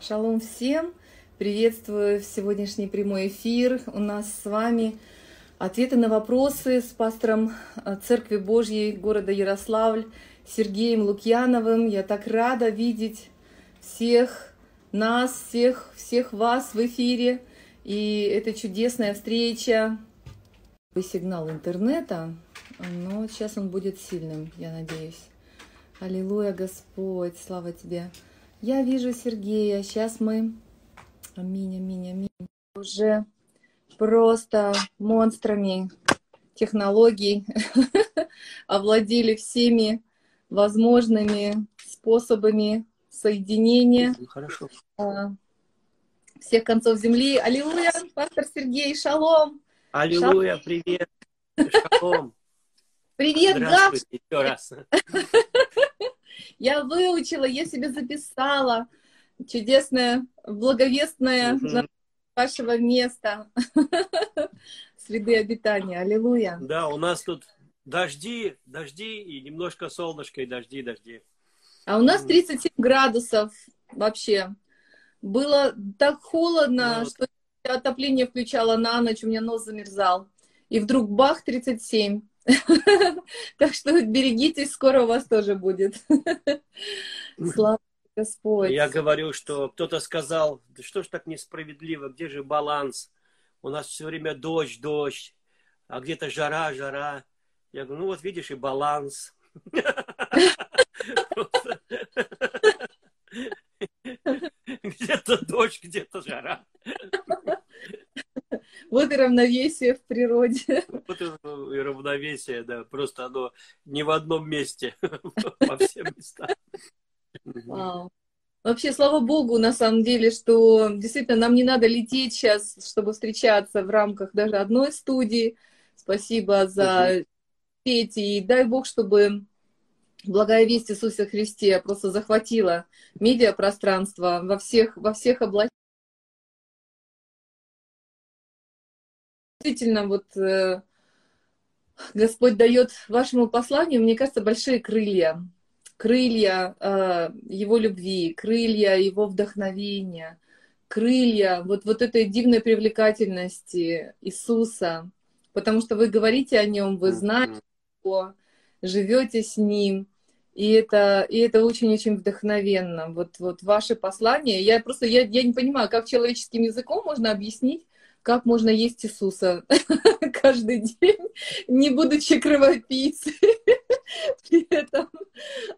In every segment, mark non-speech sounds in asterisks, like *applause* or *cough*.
Шалом всем! Приветствую в сегодняшний прямой эфир. У нас с вами ответы на вопросы с пастором э, Церкви Божьей города Ярославль Сергеем Лукьяновым. Я так рада видеть всех нас, всех, всех вас в эфире. И это чудесная встреча. Сигнал интернета, но сейчас он будет сильным, я надеюсь. Аллилуйя, Господь, слава Тебе. Я вижу Сергея. Сейчас мы... Аминь, аминь, аминь. Уже просто монстрами технологий *laughs* овладели всеми возможными способами соединения Хорошо. а, всех концов земли. Аллилуйя, пастор Сергей, шалом. Аллилуйя, привет. Шалом. Привет. Здравствуйте еще раз. *laughs* Я выучила, я себе записала. Чудесное, благовестное название вашего места. *laughs* Среды обитания. Аллилуйя. Да, у нас тут дожди, дожди и немножко солнышко и дожди, дожди. А у нас Мгм. 37 градусов вообще. Было так холодно, Ну, что я отопление включала на ночь, у меня нос замерзал. И вдруг бах, 37. *laughs* Так что берегитесь, скоро у вас тоже будет. *laughs* Слава Господь. Я говорю, что кто-то сказал, да что ж так несправедливо, где же баланс? У нас все время дождь, дождь, а где-то жара, жара. Я говорю, ну вот видишь, и баланс. *laughs* Где-то дождь, где-то жара. *laughs* Вот и равновесие в природе. *laughs* Вот и равновесие, да, просто оно не в одном месте, *laughs* по всем местам. Вау. Вообще, слава богу, на самом деле, что действительно нам не надо лететь сейчас, чтобы встречаться в рамках даже одной студии. Спасибо за эти. И дай бог, чтобы благая весть Иисуса Христе просто захватила медиапространство во всех, во всех областях. Действительно, вот э, Господь дает вашему посланию, мне кажется, большие крылья. Крылья э, Его любви, крылья Его вдохновения, крылья вот, вот этой дивной привлекательности Иисуса. Потому что вы говорите о Нем, вы знаете Его, живете с Ним. И это, и это очень-очень вдохновенно. Вот, вот ваше послание. Я просто я, я не понимаю, как человеческим языком можно объяснить, как можно есть Иисуса *laughs* каждый день, не будучи кровопийцей *laughs* при этом,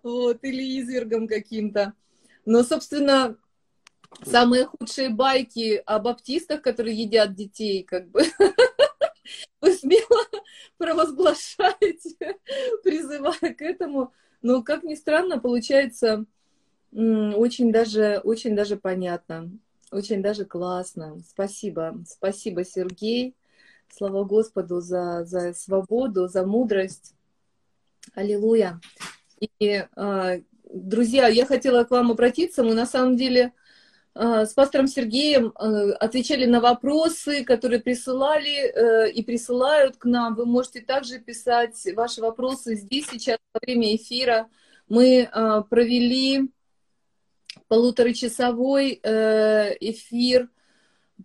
вот, или извергом каким-то. Но, собственно, самые худшие байки о баптистах, которые едят детей, как бы, *laughs* вы смело провозглашаете, призывая к этому. Но, как ни странно, получается очень даже, очень даже понятно. Очень даже классно. Спасибо. Спасибо, Сергей. Слава Господу за, за свободу, за мудрость. Аллилуйя. И, э, друзья, я хотела к вам обратиться. Мы на самом деле э, с пастором Сергеем э, отвечали на вопросы, которые присылали э, и присылают к нам. Вы можете также писать ваши вопросы здесь сейчас во время эфира. Мы провели полуторачасовой э, эфир.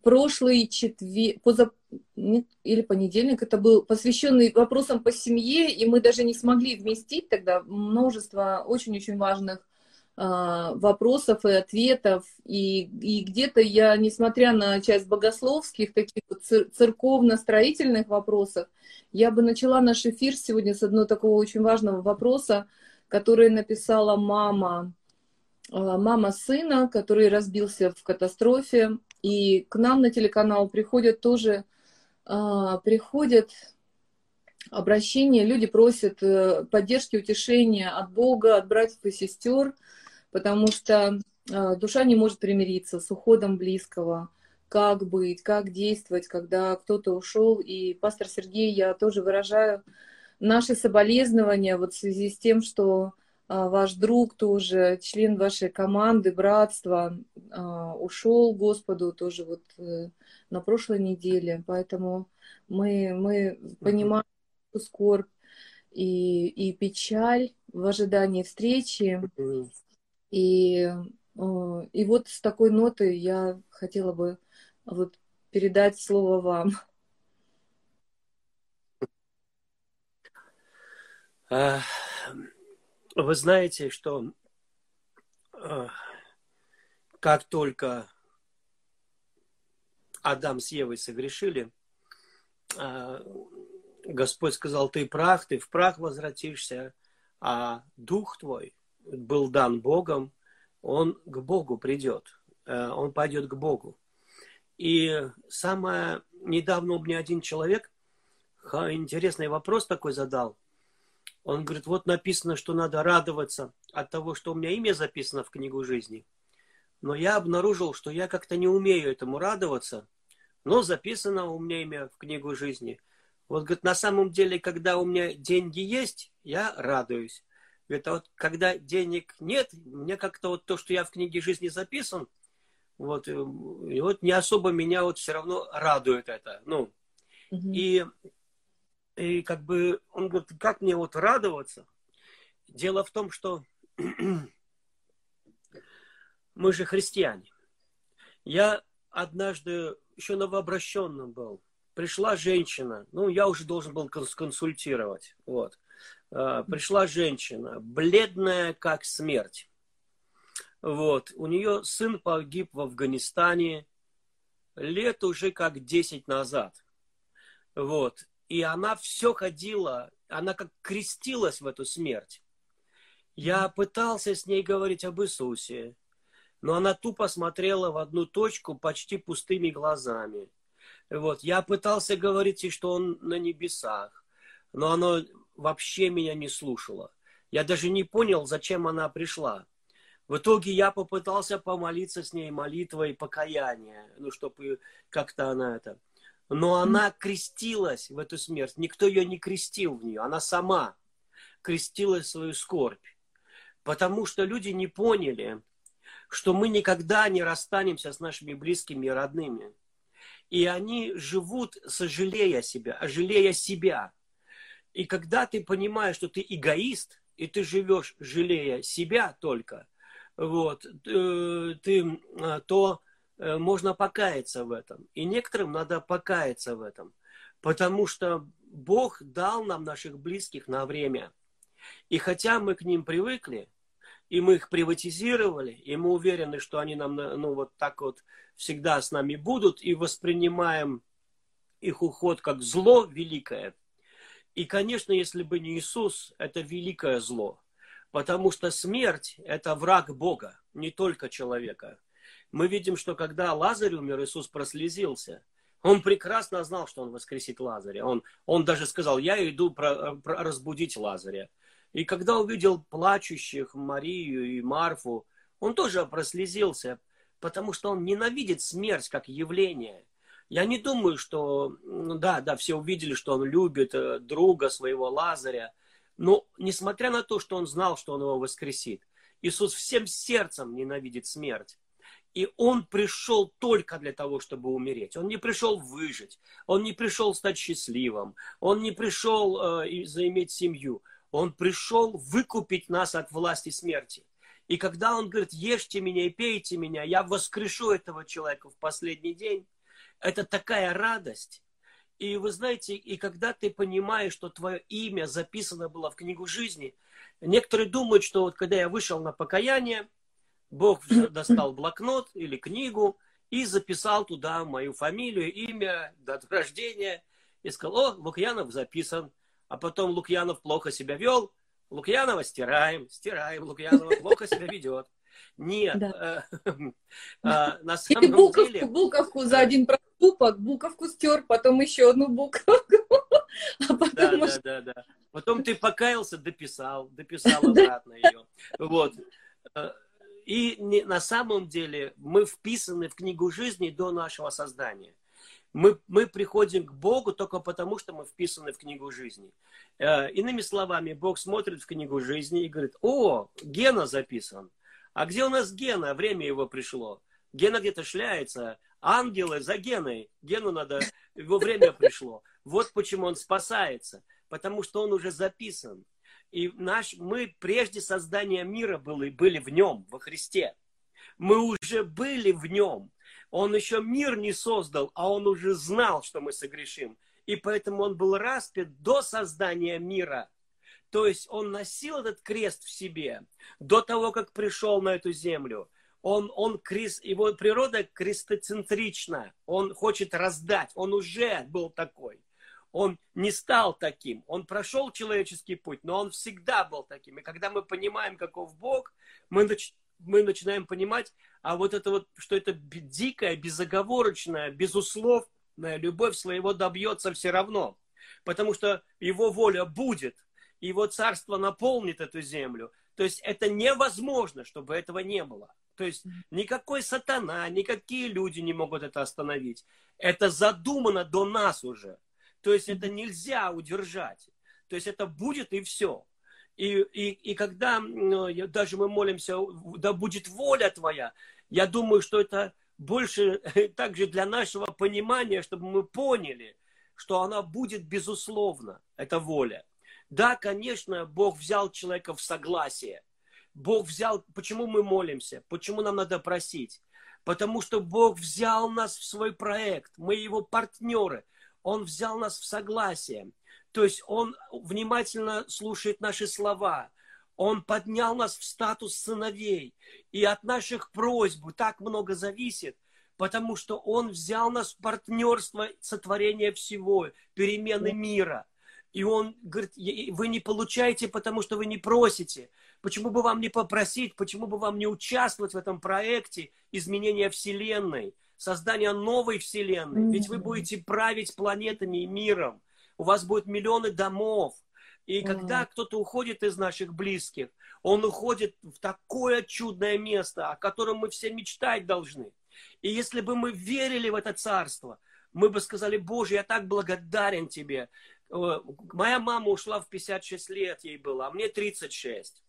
Прошлый четверг, поза... Нет, или понедельник, это был посвященный вопросам по семье, и мы даже не смогли вместить тогда множество очень-очень важных э, вопросов и ответов, и, и где-то я, несмотря на часть богословских, таких вот цер- церковно-строительных вопросов, я бы начала наш эфир сегодня с одного такого очень важного вопроса, который написала мама мама сына, который разбился в катастрофе. И к нам на телеканал приходят тоже, приходят обращения, люди просят э, поддержки, утешения от Бога, от братьев и сестер, потому что душа не может примириться с уходом близкого. Как быть, как действовать, когда кто-то ушел. И пастор Сергей, я тоже выражаю наши соболезнования вот в связи с тем, что ваш друг тоже, член вашей команды, братства, ушел Господу тоже вот э, на прошлой неделе. Поэтому мы, мы понимаем скорбь и, и печаль в ожидании встречи. И И вот с такой ноты я хотела бы вот передать слово вам. Вы знаете, что а, как только Адам с Евой согрешили, а, Господь сказал, ты прах, ты в прах возвратишься, а дух твой был дан Богом, он к Богу придет, э, он пойдет к Богу. И самое недавно мне один человек интересный вопрос такой задал. Он говорит, вот написано, что надо радоваться от того, что у меня имя записано в книгу жизни. Но я обнаружил, что я как-то не умею этому радоваться, но записано у меня имя в книгу жизни. Вот, говорит, на самом деле, когда у меня деньги есть, я радуюсь. Говорит, а вот когда денег нет, мне как-то вот то, что я в книге жизни записан, вот, и вот не особо меня вот все равно радует это. Ну, угу. и и как бы он говорит, как мне вот радоваться? Дело в том, что *clears throat* мы же христиане. Я однажды еще новообращенным был. Пришла женщина, ну, я уже должен был консультировать. Вот. А, пришла женщина, бледная как смерть. Вот. У нее сын погиб в Афганистане лет уже как 10 назад. Вот. И она все ходила, она как крестилась в эту смерть. Я пытался с ней говорить об Иисусе, но она тупо смотрела в одну точку почти пустыми глазами. Вот. Я пытался говорить ей, что он на небесах, но она вообще меня не слушала. Я даже не понял, зачем она пришла. В итоге я попытался помолиться с ней молитвой покаяния, ну, чтобы как-то она это... Но она крестилась в эту смерть. Никто ее не крестил в нее. Она сама крестилась в свою скорбь. Потому что люди не поняли, что мы никогда не расстанемся с нашими близкими и родными. И они живут, сожалея себя, жалея себя. И когда ты понимаешь, что ты эгоист, и ты живешь, жалея себя только, вот, э, ты, э, то можно покаяться в этом. И некоторым надо покаяться в этом. Потому что Бог дал нам наших близких на время. И хотя мы к ним привыкли, и мы их приватизировали, и мы уверены, что они нам, ну, вот так вот всегда с нами будут, и воспринимаем их уход как зло великое. И, конечно, если бы не Иисус, это великое зло. Потому что смерть – это враг Бога, не только человека мы видим, что когда Лазарь умер, Иисус прослезился. Он прекрасно знал, что он воскресит Лазаря. Он, он даже сказал, я иду про, про, разбудить Лазаря. И когда увидел плачущих Марию и Марфу, он тоже прослезился, потому что он ненавидит смерть как явление. Я не думаю, что, ну да, да, все увидели, что он любит э, друга своего Лазаря, но несмотря на то, что он знал, что он его воскресит, Иисус всем сердцем ненавидит смерть. И он пришел только для того, чтобы умереть. Он не пришел выжить. Он не пришел стать счастливым. Он не пришел э, заиметь семью. Он пришел выкупить нас от власти смерти. И когда он говорит, ешьте меня и пейте меня, я воскрешу этого человека в последний день, это такая радость. И вы знаете, и когда ты понимаешь, что твое имя записано было в книгу жизни, некоторые думают, что вот когда я вышел на покаяние, Бог *coughs* достал блокнот или книгу и записал туда мою фамилию, имя, дату рождения. И сказал, о, Лукьянов записан. А потом Лукьянов плохо себя вел. Лукьянова стираем, стираем. Лукьянова плохо себя ведет. Нет. Да. Э, *laughs* а, на *laughs* самом Или буковку, деле... буковку за один проступок, буковку стер, потом еще одну буковку. *laughs* А потом да, может... да, да, да. Потом ты покаялся, дописал, дописал обратно ее. Вот. И не, на самом деле мы вписаны в книгу жизни до нашего создания. Мы, мы приходим к Богу только потому, что мы вписаны в книгу жизни. Э, иными словами, Бог смотрит в книгу жизни и говорит, о, Гена записан. А где у нас Гена? Время его пришло. Гена где-то шляется. Ангелы за Геной. Гену надо, его время пришло. Вот почему он спасается. Потому что он уже записан. И наш, мы прежде создания мира были, были в нем, во Христе. Мы уже были в нем. Он еще мир не создал, а он уже знал, что мы согрешим. И поэтому он был распят до создания мира. То есть он носил этот крест в себе до того, как пришел на эту землю. Он, он крест, его природа крестоцентрична. Он хочет раздать. Он уже был такой. Он не стал таким. Он прошел человеческий путь, но он всегда был таким. И когда мы понимаем, каков Бог, мы, нач, мы начинаем понимать, а вот это вот, что это дикая, безоговорочная, безусловная любовь своего добьется все равно. Потому что его воля будет, его царство наполнит эту землю. То есть это невозможно, чтобы этого не было. То есть никакой сатана, никакие люди не могут это остановить. Это задумано до нас уже. То есть это нельзя удержать. То есть это будет и все. И, и, и когда даже мы молимся, да будет воля твоя, я думаю, что это больше *laughs* также для нашего понимания, чтобы мы поняли, что она будет безусловно, эта воля. Да, конечно, Бог взял человека в согласие. Бог взял, почему мы молимся, почему нам надо просить? Потому что Бог взял нас в свой проект, мы его партнеры, Он взял нас в согласие. То есть Он внимательно слушает наши слова, Он поднял нас в статус сыновей. И от наших просьб так много зависит, потому что Он взял нас в партнерство сотворения всего, перемены мира – и он говорит, вы не получаете, потому что вы не просите. Почему бы вам не попросить, почему бы вам не участвовать в этом проекте изменения Вселенной, создания новой Вселенной? Ведь вы будете править планетами и миром. У вас будет миллионы домов. И когда кто-то уходит из наших близких, он уходит в такое чудное место, о котором мы все мечтать должны. И если бы мы верили в это царство, мы бы сказали, Боже, я так благодарен Тебе. Моя мама ушла в 56 лет, ей было, а мне 36.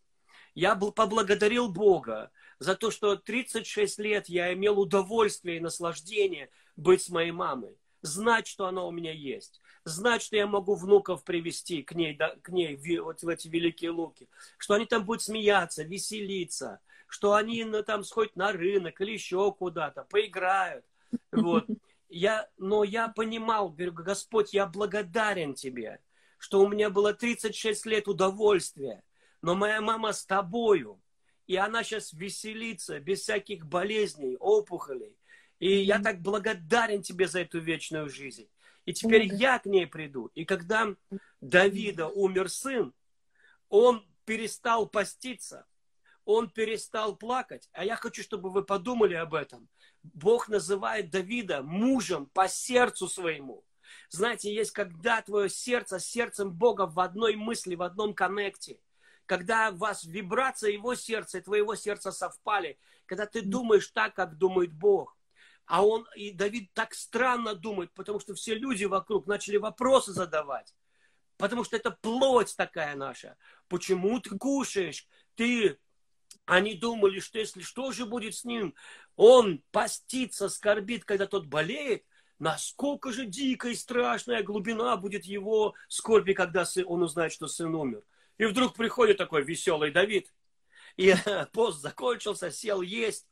Я поблагодарил Бога за то, что 36 лет я имел удовольствие и наслаждение быть с моей мамой. Знать, что она у меня есть. Знать, что я могу внуков привести к ней, да, к ней вот в эти великие луки. Что они там будут смеяться, веселиться. Что они ну, там сходят на рынок или еще куда-то, поиграют. Вот *laughs* я, но я понимал, говорю, Господь, я благодарен Тебе, что у меня было 36 лет удовольствия, но моя мама с Тобою, и она сейчас веселится без всяких болезней, опухолей. И я так благодарен Тебе за эту вечную жизнь. И теперь я к ней приду. И когда Давида умер сын, он перестал поститься, он перестал плакать. А я хочу, чтобы вы подумали об этом. Бог называет Давида мужем по сердцу своему. Знаете, есть когда твое сердце с сердцем Бога в одной мысли, в одном коннекте. Когда у вас вибрация его сердца и твоего сердца совпали. Когда ты думаешь так, как думает Бог. А он, и Давид так странно думает, потому что все люди вокруг начали вопросы задавать. Потому что это плоть такая наша. Почему ты кушаешь? Ты они думали, что если что же будет с ним, он постится, скорбит, когда тот болеет, насколько же дикая и страшная глубина будет его скорби, когда он узнает, что сын умер. И вдруг приходит такой веселый Давид, и *laughs* пост закончился, сел есть.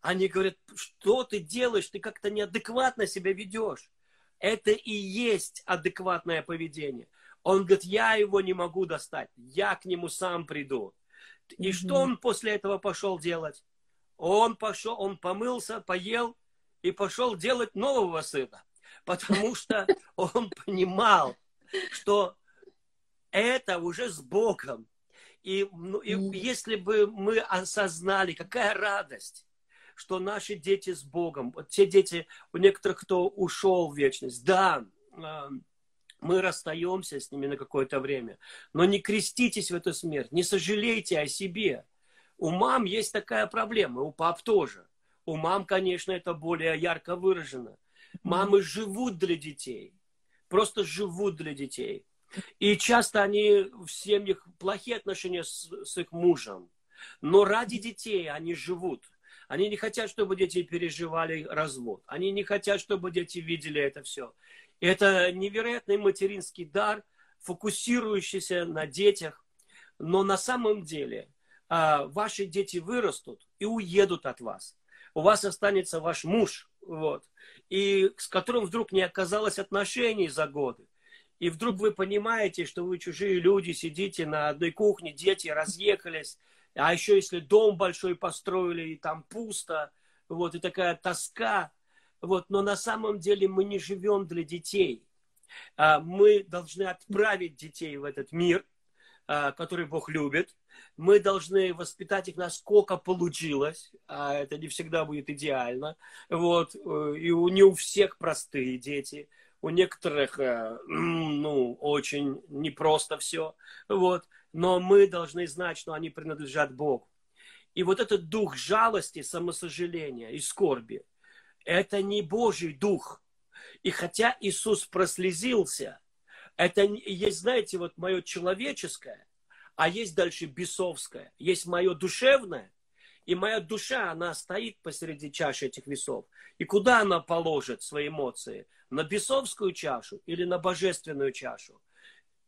Они говорят, что ты делаешь, ты как-то неадекватно себя ведешь. Это и есть адекватное поведение. Он говорит, я его не могу достать, я к нему сам приду. И что он после этого пошел делать? Он пошел, он помылся, поел и пошел делать нового сына. Потому что он понимал, что это уже с Богом. И, ну, и если бы мы осознали, какая радость, что наши дети с Богом, вот те дети, у некоторых, кто ушел в вечность, да, мы расстаемся с ними на какое-то время. Но не креститесь в эту смерть, не сожалейте о себе. У мам есть такая проблема, у пап тоже. У мам, конечно, это более ярко выражено. Мамы живут для детей, просто живут для детей. И часто они в семьях плохие отношения с, с их мужем. Но ради детей они живут. Они не хотят, чтобы дети переживали развод. Они не хотят, чтобы дети видели это все. Это невероятный материнский дар, фокусирующийся на детях. Но на самом деле а, ваши дети вырастут и уедут от вас. У вас останется ваш муж, вот, и с которым вдруг не оказалось отношений за годы. И вдруг вы понимаете, что вы чужие люди, сидите на одной кухне, дети разъехались, а еще если дом большой построили, и там пусто, вот, и такая тоска, вот, но на самом деле мы не живем для детей. А, мы должны отправить детей в этот мир, а, который Бог любит. Мы должны воспитать их насколько получилось, а это не всегда будет идеально. Вот, э, и не у всех простые дети, у некоторых, э, ну, очень непросто все. Вот, но мы должны знать, что они принадлежат Богу. И вот этот дух жалости, самосожаления и скорби, это не Божий дух. И хотя Иисус прослезился, это есть, знаете, вот мое человеческое, а есть дальше бесовское. Есть мое душевное, и моя душа, она стоит посреди чаши этих весов. И куда она положит свои эмоции? На бесовскую чашу или на божественную чашу?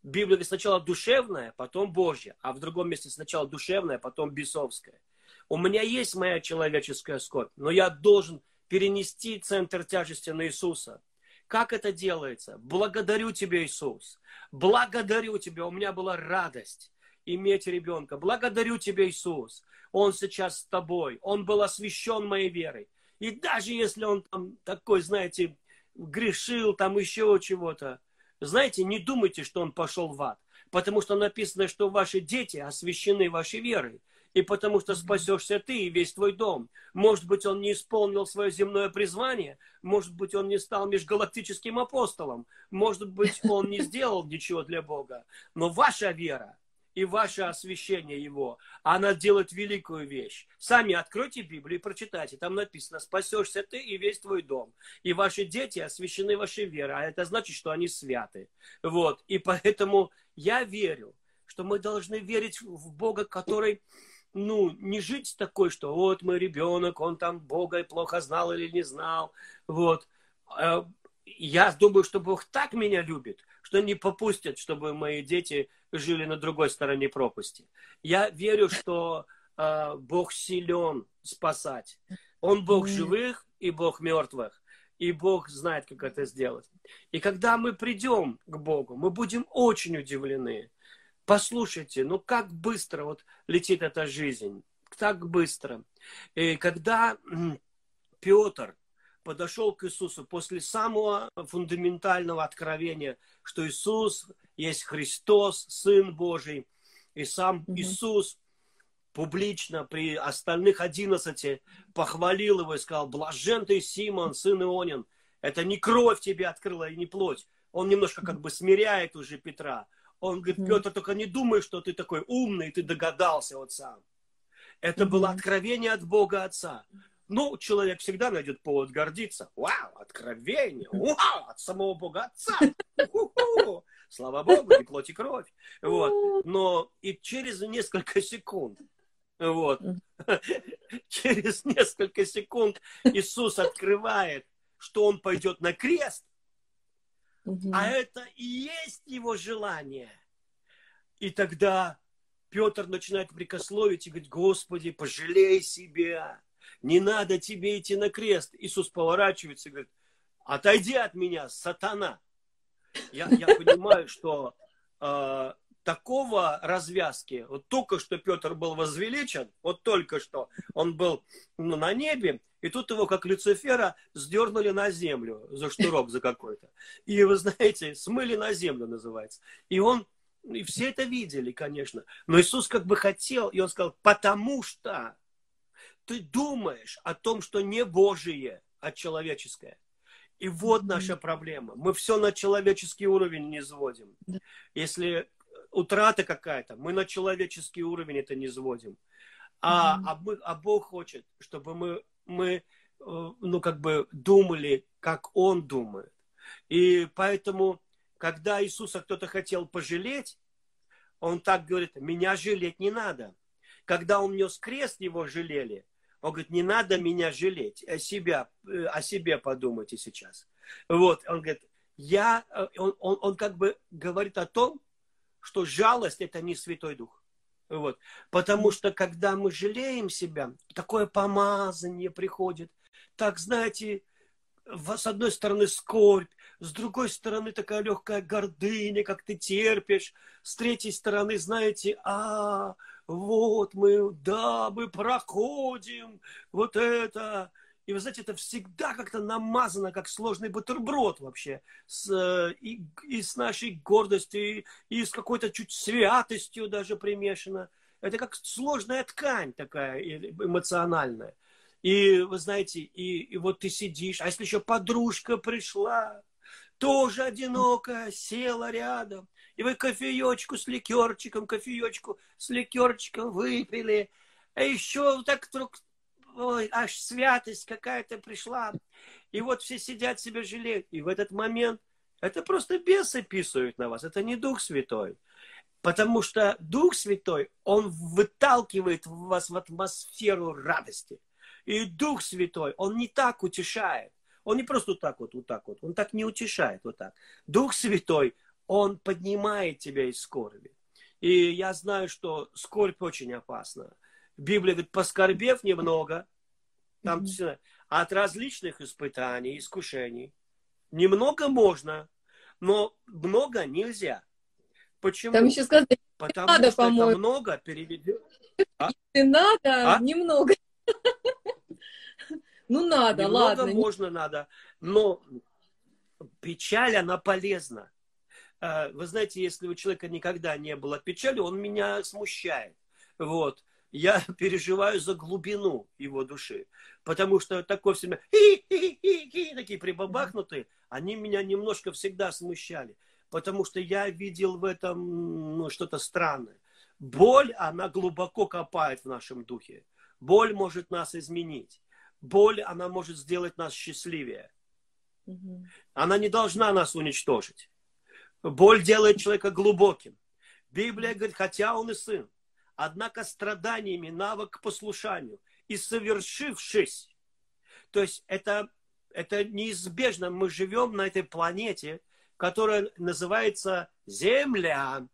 Библия сначала душевная, потом Божья, а в другом месте сначала душевная, потом бесовская. У меня есть моя человеческая скорбь, но я должен перенести центр тяжести на Иисуса. Как это делается? Благодарю тебя, Иисус. Благодарю тебя. У меня была радость иметь ребенка. Благодарю тебя, Иисус. Он сейчас с тобой. Он был освящен моей верой. И даже если он там такой, знаете, грешил, там еще чего-то, знаете, не думайте, что он пошел в ад. Потому что написано, что ваши дети освящены вашей верой. И потому что спасешься ты и весь твой дом. Может быть, он не исполнил свое земное призвание. Может быть, он не стал межгалактическим апостолом. Может быть, он не сделал ничего для Бога. Но ваша вера, и ваше освящение его, она делает великую вещь. Сами откройте Библию и прочитайте. Там написано, спасешься ты и весь твой дом. И ваши дети освящены вашей верой. А это значит, что они святы. Вот. И поэтому я верю, что мы должны верить в Бога, который ну, не жить такой, что вот мой ребенок, он там Бога плохо знал или не знал. Вот. А, я думаю, что Бог так меня любит, что не попустит, чтобы мои дети жили на другой стороне пропасти. Я верю, что э, Бог силен спасать. Он Бог живых и Бог мертвых. И Бог знает, как это сделать. И когда мы придем к Богу, мы будем очень удивлены. Послушайте, ну как быстро вот летит эта жизнь. Так быстро. И когда Петр подошел к Иисусу после самого фундаментального откровения, что Иисус есть Христос, Сын Божий, и сам mm-hmm. Иисус публично при остальных одиннадцати похвалил его и сказал, блажен ты, Симон, сын Ионин, это не кровь тебе открыла и не плоть. Он немножко как бы смиряет уже Петра. Он говорит, Петр, только не думай, что ты такой умный, ты догадался вот сам. Это было откровение от Бога Отца. Ну, человек всегда найдет повод гордиться. Вау, откровение, вау, от самого Бога Отца. У-ху-ху. Слава Богу, и плоть, и кровь. Вот. Но и через несколько секунд, вот, *laughs* через несколько секунд Иисус открывает, что Он пойдет на крест, а это и есть Его желание. И тогда Петр начинает прикословить и говорит, Господи, пожалей себя не надо тебе идти на крест. Иисус поворачивается и говорит, отойди от меня, сатана. Я, я понимаю, что э, такого развязки, вот только что Петр был возвеличен, вот только что он был ну, на небе, и тут его, как Люцифера, сдернули на землю за штурок за какой-то. И, вы знаете, смыли на землю называется. И он, и все это видели, конечно. Но Иисус как бы хотел, и он сказал, потому что ты думаешь о том, что не Божие, а человеческое. И вот наша проблема. Мы все на человеческий уровень не сводим. Если утрата какая-то, мы на человеческий уровень это не сводим. А, а, мы, а Бог хочет, чтобы мы, мы, э, ну, как бы думали, как Он думает. И поэтому, когда Иисуса кто-то хотел пожалеть, Он так говорит, меня жалеть не надо. Когда Он нес крест, его жалели. Он говорит, не надо меня жалеть, о, себя, э, о себе подумайте сейчас. Вот, он говорит, я, э, он, он, он как бы говорит о том, что жалость это не Святой Дух. Вот. Потому что, когда мы жалеем себя, такое помазание приходит. Так, знаете, с одной стороны скорбь, с другой стороны такая легкая гордыня, как ты терпишь, с третьей стороны, знаете, а, вот мы, да, мы проходим, вот это. И вы знаете, это всегда как-то намазано, как сложный бутерброд вообще, с, э, и, и с нашей гордостью, и, с какой-то чуть святостью даже примешано. Это как сложная ткань такая эмоциональная. И вы знаете, и, и вот ты сидишь, а если еще подружка пришла, тоже одинокая, села рядом, и вы кофеечку с ликерчиком, кофеечку с ликерчиком выпили, а еще так вдруг, ой, аж святость какая-то пришла, и вот все сидят себя жалеют, и в этот момент это просто бесы писают на вас, это не Дух Святой. Потому что Дух Святой, Он выталкивает вас в атмосферу радости. И Дух Святой, Он не так утешает. Он не просто вот так вот, вот так вот. Он так не утешает вот так. Дух Святой, Он поднимает тебя из скорби. И я знаю, что скорбь очень опасна. Библия говорит, поскорбев немного, там mm-hmm. от различных испытаний, искушений, немного можно, но много нельзя. Почему? Там еще сказано, Потому надо, что это много переведет. А? надо, а? немного. Ну, надо, Немного ладно. можно, надо. Но печаль, она полезна. Э, вы знаете, если у человека никогда не было печали, он меня смущает. Вот. Я *laughs* переживаю за глубину его души. Потому что такое все время такие прибабахнутые, они меня немножко всегда смущали. Потому что я видел в этом ну, что-то странное. Боль, она глубоко копает в нашем духе. Боль может нас изменить боль, она может сделать нас счастливее. Угу. Она не должна нас уничтожить. Боль делает человека глубоким. Библия говорит, хотя он и сын, однако страданиями навык к послушанию и совершившись. То есть это, это неизбежно. Мы живем на этой планете, которая называется Земля.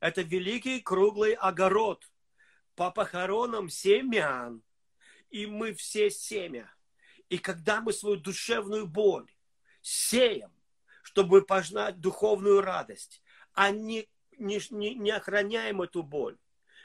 Это великий круглый огород по похоронам семян и мы все семя. И когда мы свою душевную боль сеем, чтобы пожнать духовную радость, а не, не, не, охраняем эту боль,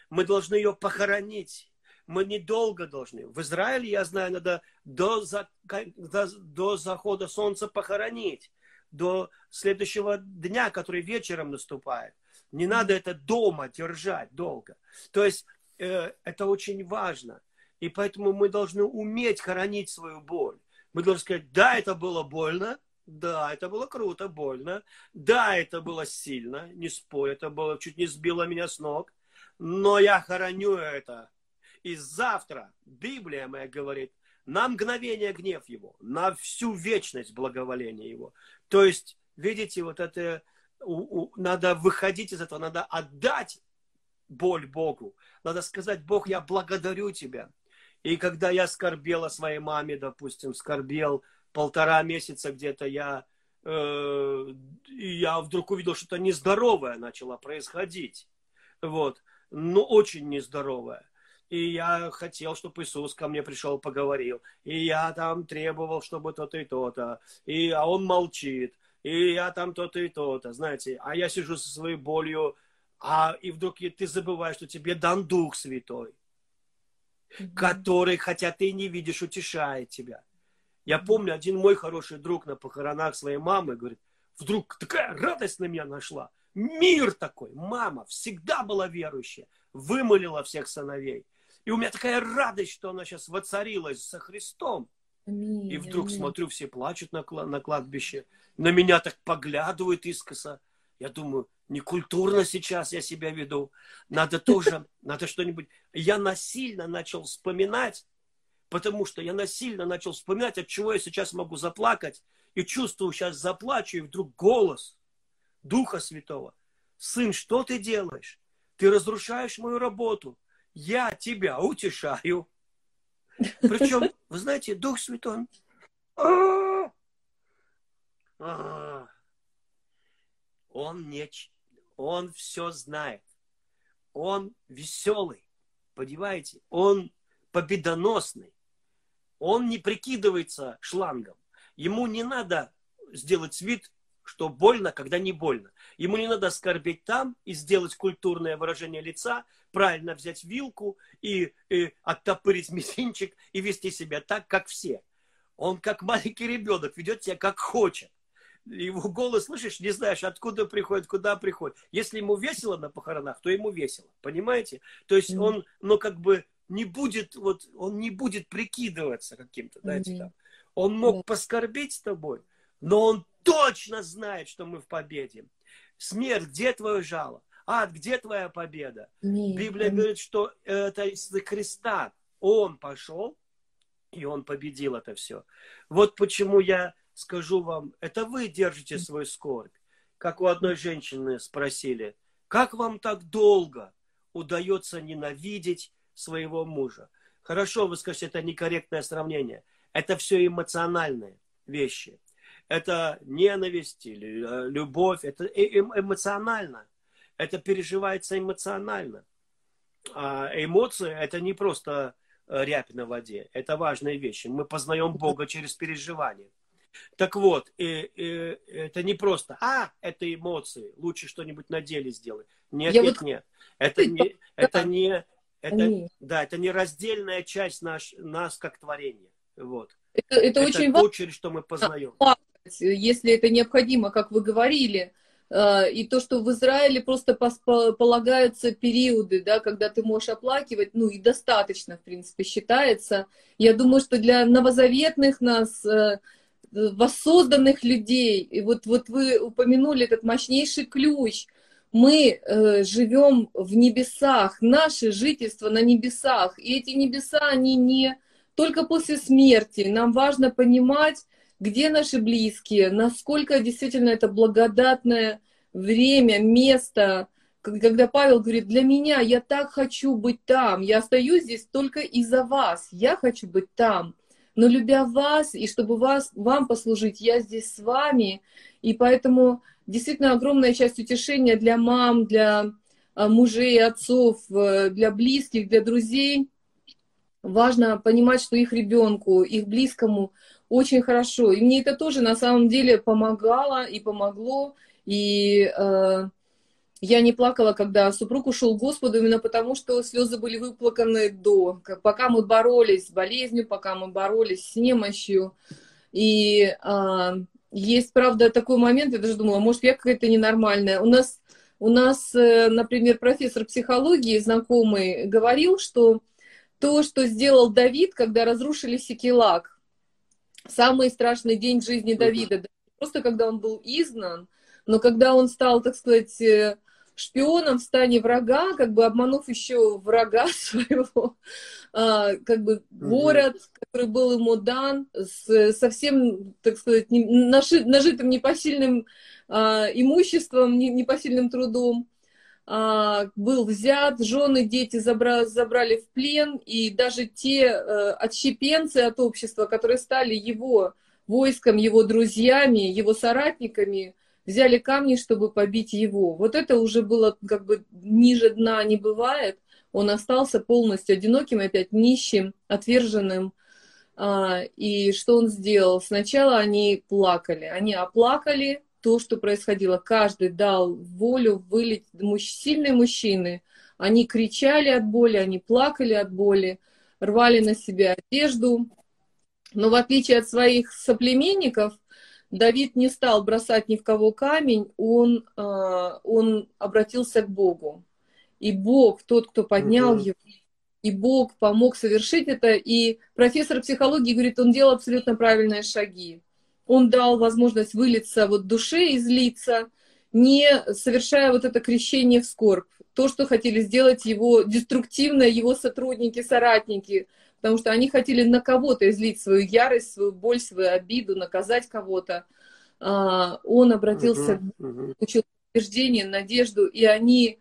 мы должны ее похоронить. Мы недолго должны. В Израиле, я знаю, надо до, до, до захода солнца похоронить, до следующего дня, который вечером наступает. Не надо это дома держать долго. То есть э, это очень важно. И поэтому мы должны уметь хоронить свою боль. Мы должны сказать, да, это было больно, да, это было круто, больно, да, это было сильно, не спорь, это было, чуть не сбило меня с ног, но я хороню это. И завтра Библия моя говорит, на мгновение гнев его, на всю вечность благоволение его. То есть, видите, вот это, у, у, надо выходить из этого, надо отдать боль Богу. Надо сказать, Бог, я благодарю Тебя. И когда я скорбел о своей маме, допустим, скорбел полтора месяца где-то, я, э, я вдруг увидел, что то нездоровое начало происходить. Вот. Ну, очень нездоровое. И я хотел, чтобы Иисус ко мне пришел, поговорил. И я там требовал, чтобы то-то и то-то. И, а он молчит. И я там то-то и то-то, знаете. А я сижу со своей болью, а и вдруг ты забываешь, что тебе дан Дух Святой mm-hmm. который, хотя ты не видишь, утешает тебя. Я помню, один мой хороший друг на похоронах своей мамы говорит, вдруг такая радость на меня нашла. Мир такой. Мама всегда была верующая, вымолила всех сыновей. И у меня такая радость, что она сейчас воцарилась со Христом. Аминь, и вдруг аминь. смотрю, все плачут на, на кладбище. На меня так поглядывают искоса. Я думаю, некультурно сейчас я себя веду. Надо тоже, *laughs* надо что-нибудь. Я насильно начал вспоминать, потому что я насильно начал вспоминать, от чего я сейчас могу заплакать. И чувствую, сейчас заплачу, и вдруг голос Духа Святого. Сын, что ты делаешь? Ты разрушаешь мою работу. Я тебя утешаю. Причем, *laughs* вы знаете, Дух Святой, он не он все знает. он веселый, понимаете? Он победоносный. Он не прикидывается шлангом. Ему не надо сделать вид, что больно, когда не больно. Ему не надо оскорбить там и сделать культурное выражение лица, правильно взять вилку и, и оттопырить *laughs* мизинчик и вести себя так, как все. Он как маленький ребенок ведет себя как хочет. Его голос слышишь, не знаешь, откуда приходит, куда приходит. Если ему весело на похоронах, то ему весело. Понимаете? То есть он, ну, как бы не будет, вот, он не будет прикидываться каким-то, знаете, там. Он мог поскорбить с тобой, но он точно знает, что мы в победе. Смерть, где твое жало? Ад, где твоя победа? Нет, Библия говорит, что это из-за креста он пошел, и он победил это все. Вот почему я скажу вам, это вы держите свой скорбь. Как у одной женщины спросили, как вам так долго удается ненавидеть своего мужа? Хорошо, вы скажете, это некорректное сравнение. Это все эмоциональные вещи это ненависть или э, любовь, это эмоционально. Это переживается эмоционально. А эмоции – это не просто э, рябь на воде, это важные вещи. Мы познаем Бога через переживание. Так вот, и, и, это не просто, а, это эмоции, лучше что-нибудь на деле сделай. Нет, Я нет, вот... нет. *laughs* Это не, это не, это, да, это не раздельная часть наш, нас как творения. Вот. Это, это, это очень важно. через что мы познаем если это необходимо, как вы говорили. Э, и то, что в Израиле просто полагаются периоды, да, когда ты можешь оплакивать, ну и достаточно, в принципе, считается. Я думаю, что для новозаветных нас, э, воссозданных людей, и вот, вот вы упомянули этот мощнейший ключ, мы э, живем в небесах, наше жительство на небесах, и эти небеса, они не только после смерти. Нам важно понимать, где наши близкие, насколько действительно это благодатное время, место, когда Павел говорит, для меня, я так хочу быть там, я остаюсь здесь только из-за вас, я хочу быть там, но любя вас, и чтобы вас, вам послужить, я здесь с вами, и поэтому действительно огромная часть утешения для мам, для а, мужей, отцов, э, для близких, для друзей. Важно понимать, что их ребенку, их близкому очень хорошо. И мне это тоже на самом деле помогало и помогло. И э, я не плакала, когда супруг ушел к Господу, именно потому, что слезы были выплаканы до, пока мы боролись с болезнью, пока мы боролись с немощью. И э, есть, правда, такой момент, я даже думала, может, я какая-то ненормальная. У нас, у нас, э, например, профессор психологии, знакомый, говорил, что то, что сделал Давид, когда разрушили Секелак, самый страшный день в жизни Давида. Просто когда он был изгнан, но когда он стал, так сказать, э, шпионом в стане врага, как бы обманув еще врага *laughs* своего, а, как бы город, который был ему дан, с совсем, так сказать, нажитым непосильным а, имуществом, непосильным трудом, а, был взят, жены, дети забрали, забрали в плен, и даже те э, отщепенцы от общества, которые стали его войском, его друзьями, его соратниками, взяли камни, чтобы побить его. Вот это уже было как бы ниже дна не бывает. Он остался полностью одиноким, опять нищим, отверженным. А, и что он сделал? Сначала они плакали. Они оплакали, то, что происходило. Каждый дал волю вылить. Сильные мужчины, они кричали от боли, они плакали от боли, рвали на себя одежду. Но в отличие от своих соплеменников, Давид не стал бросать ни в кого камень, он, а, он обратился к Богу. И Бог, тот, кто поднял угу. его, и Бог помог совершить это. И профессор психологии говорит, он делал абсолютно правильные шаги он дал возможность вылиться вот душе, излиться, не совершая вот это крещение в скорбь. То, что хотели сделать его деструктивно, его сотрудники, соратники, потому что они хотели на кого-то излить свою ярость, свою боль, свою обиду, наказать кого-то. А, он обратился uh-huh, uh-huh. утверждение, надежду, и они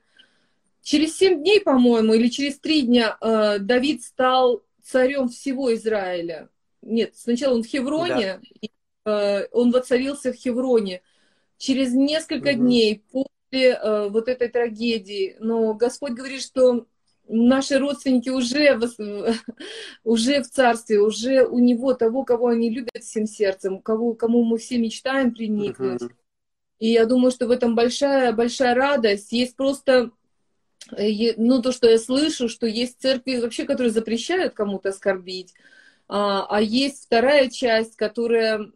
через семь дней, по-моему, или через три дня а, Давид стал царем всего Израиля. Нет, сначала он в Хевроне, да. Э, он воцарился в Хевроне. Через несколько угу. дней по э, вот этой трагедии. Но Господь говорит, что наши родственники уже, *laughs* уже в царстве, уже у него того, кого они любят всем сердцем, кого, кому мы все мечтаем приникнуть. Uh-huh. И я думаю, что в этом большая, большая радость. Есть просто, э, ну, то, что я слышу, что есть церкви вообще, которые запрещают кому-то оскорбить. А, а есть вторая часть, которая,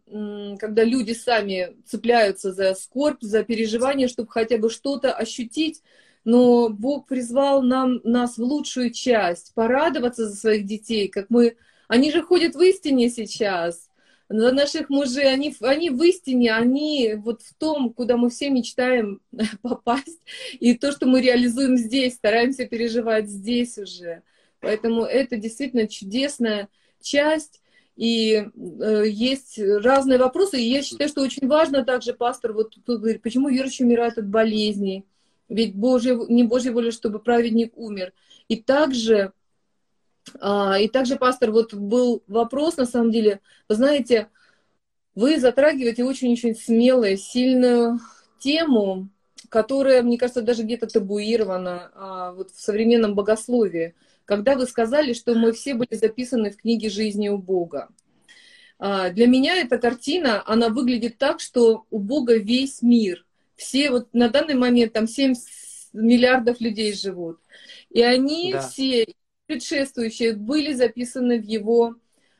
когда люди сами цепляются за скорбь, за переживание, чтобы хотя бы что-то ощутить, но Бог призвал нам, нас в лучшую часть, порадоваться за своих детей, как мы... Они же ходят в истине сейчас, за наших мужей, они, они в истине, они вот в том, куда мы все мечтаем *laughs* попасть, и то, что мы реализуем здесь, стараемся переживать здесь уже. Поэтому это действительно чудесная часть, и э, есть разные вопросы, и я считаю, что очень важно также, пастор, вот тут говорит, почему верующие умирают от болезней, ведь Божья, не Божья воля, чтобы праведник умер. И также, а, и также, пастор, вот был вопрос, на самом деле, вы знаете, вы затрагиваете очень-очень смелую, сильную тему, которая, мне кажется, даже где-то табуирована а, вот в современном богословии, когда вы сказали, что мы все были записаны в книге жизни у Бога. А, для меня эта картина, она выглядит так, что у Бога весь мир – все вот на данный момент там 7 миллиардов людей живут. И они да. все предшествующие были записаны в его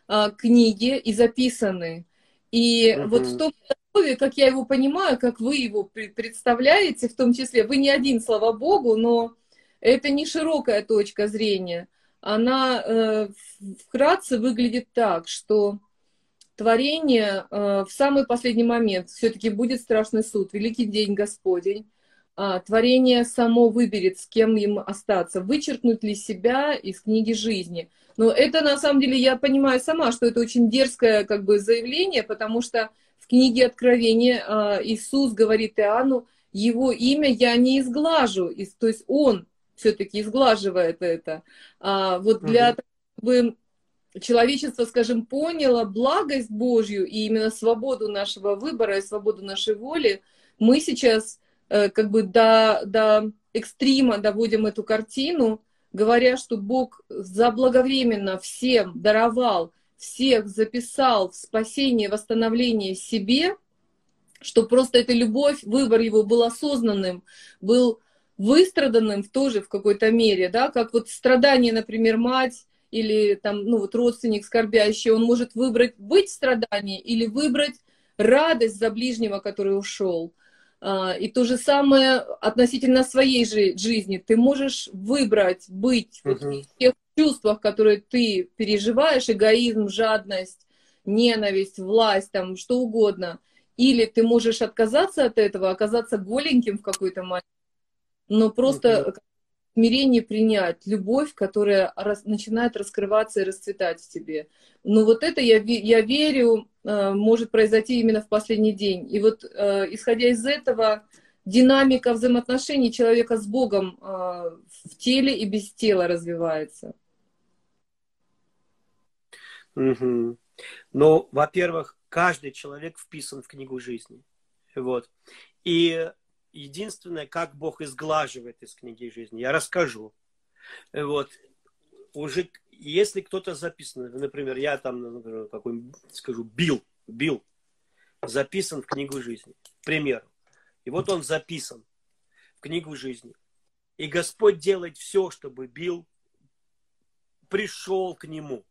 а, книге и записаны. И угу. вот в том условии, как я его понимаю, как вы его представляете, в том числе, вы не один, слава богу, но это не широкая точка зрения. Она э, вкратце выглядит так, что творение э, в самый последний момент все-таки будет страшный суд, великий день Господень. А, творение само выберет, с кем им остаться, вычеркнуть ли себя из книги жизни. Но это на самом деле я понимаю сама, что это очень дерзкое как бы заявление, потому что в книге Откровения э, Иисус говорит Иоанну, его имя я не изглажу, то есть он все-таки изглаживает это. А вот для того, чтобы человечество, скажем, поняло благость Божью и именно свободу нашего выбора и свободу нашей воли, мы сейчас э, как бы до, до экстрима доводим эту картину, говоря, что Бог заблаговременно всем даровал, всех записал в спасение, восстановление себе, что просто эта любовь, выбор его был осознанным, был выстраданным тоже в какой-то мере, да, как вот страдание, например, мать или там, ну вот родственник скорбящий, он может выбрать быть в страдании или выбрать радость за ближнего, который ушел. А, и то же самое относительно своей же жизни. Ты можешь выбрать быть uh-huh. вот в тех чувствах, которые ты переживаешь, эгоизм, жадность, ненависть, власть, там, что угодно. Или ты можешь отказаться от этого, оказаться голеньким в какой-то момент, но просто uh-huh смирение принять, любовь, которая рас, начинает раскрываться и расцветать в тебе. Но вот это, я, я верю, э, может произойти именно в последний день. И вот э, исходя из этого, динамика взаимоотношений человека с Богом э, в теле и без тела развивается. Угу. Ну, во-первых, каждый человек вписан в книгу жизни. Вот. И единственное, как Бог изглаживает из книги жизни, я расскажу. Вот. Уже, если кто-то записан, например, я там, например, какой, скажу, Бил, Бил, записан в книгу жизни, к примеру. И вот он записан в книгу жизни. И Господь делает все, чтобы Бил пришел к нему.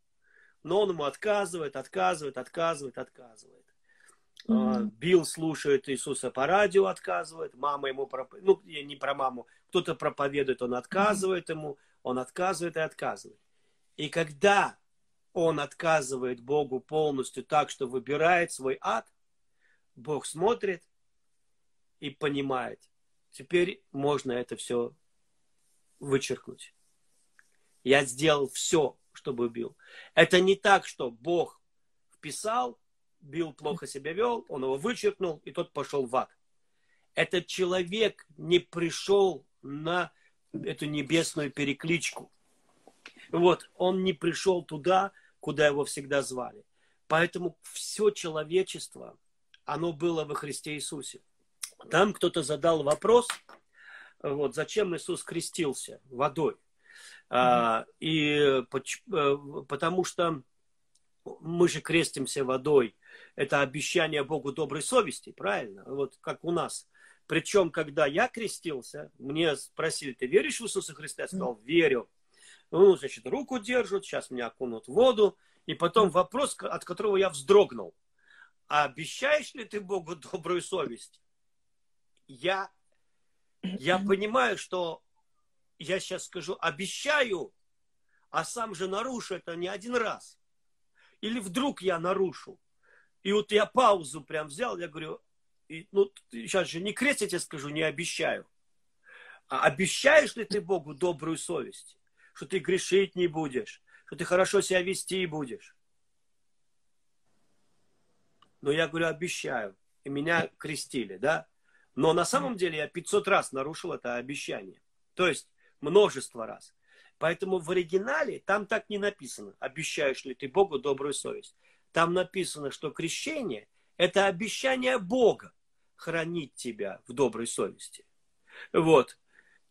Но он ему отказывает, отказывает, отказывает, отказывает. Mm-hmm. Билл слушает Иисуса по радио, отказывает, мама ему, проп... ну, не про маму, кто-то проповедует, он отказывает mm-hmm. ему, он отказывает и отказывает. И когда он отказывает Богу полностью так, что выбирает свой ад, Бог смотрит и понимает, теперь можно это все вычеркнуть. Я сделал все, чтобы убил. Это не так, что Бог вписал, Билл плохо себя вел, он его вычеркнул, и тот пошел в ад. Этот человек не пришел на эту небесную перекличку. Вот, он не пришел туда, куда его всегда звали. Поэтому все человечество, оно было во Христе Иисусе. там кто-то задал вопрос, вот, зачем Иисус крестился водой. А, и э, потому что мы же крестимся водой. Это обещание Богу доброй совести, правильно? Вот как у нас. Причем, когда я крестился, мне спросили, ты веришь в Иисуса Христа? Я сказал, верю. Ну, значит, руку держат, сейчас меня окунут в воду. И потом вопрос, от которого я вздрогнул. А обещаешь ли ты Богу добрую совесть? Я, я понимаю, что я сейчас скажу, обещаю, а сам же нарушу это не один раз. Или вдруг я нарушу. И вот я паузу прям взял, я говорю, и, ну, сейчас же не крестите, скажу, не обещаю. А обещаешь ли ты Богу добрую совесть? Что ты грешить не будешь, что ты хорошо себя вести будешь? Но я говорю, обещаю. И меня крестили, да? Но на самом деле я 500 раз нарушил это обещание. То есть множество раз. Поэтому в оригинале там так не написано, обещаешь ли ты Богу добрую совесть. Там написано, что крещение – это обещание Бога хранить тебя в доброй совести. Вот.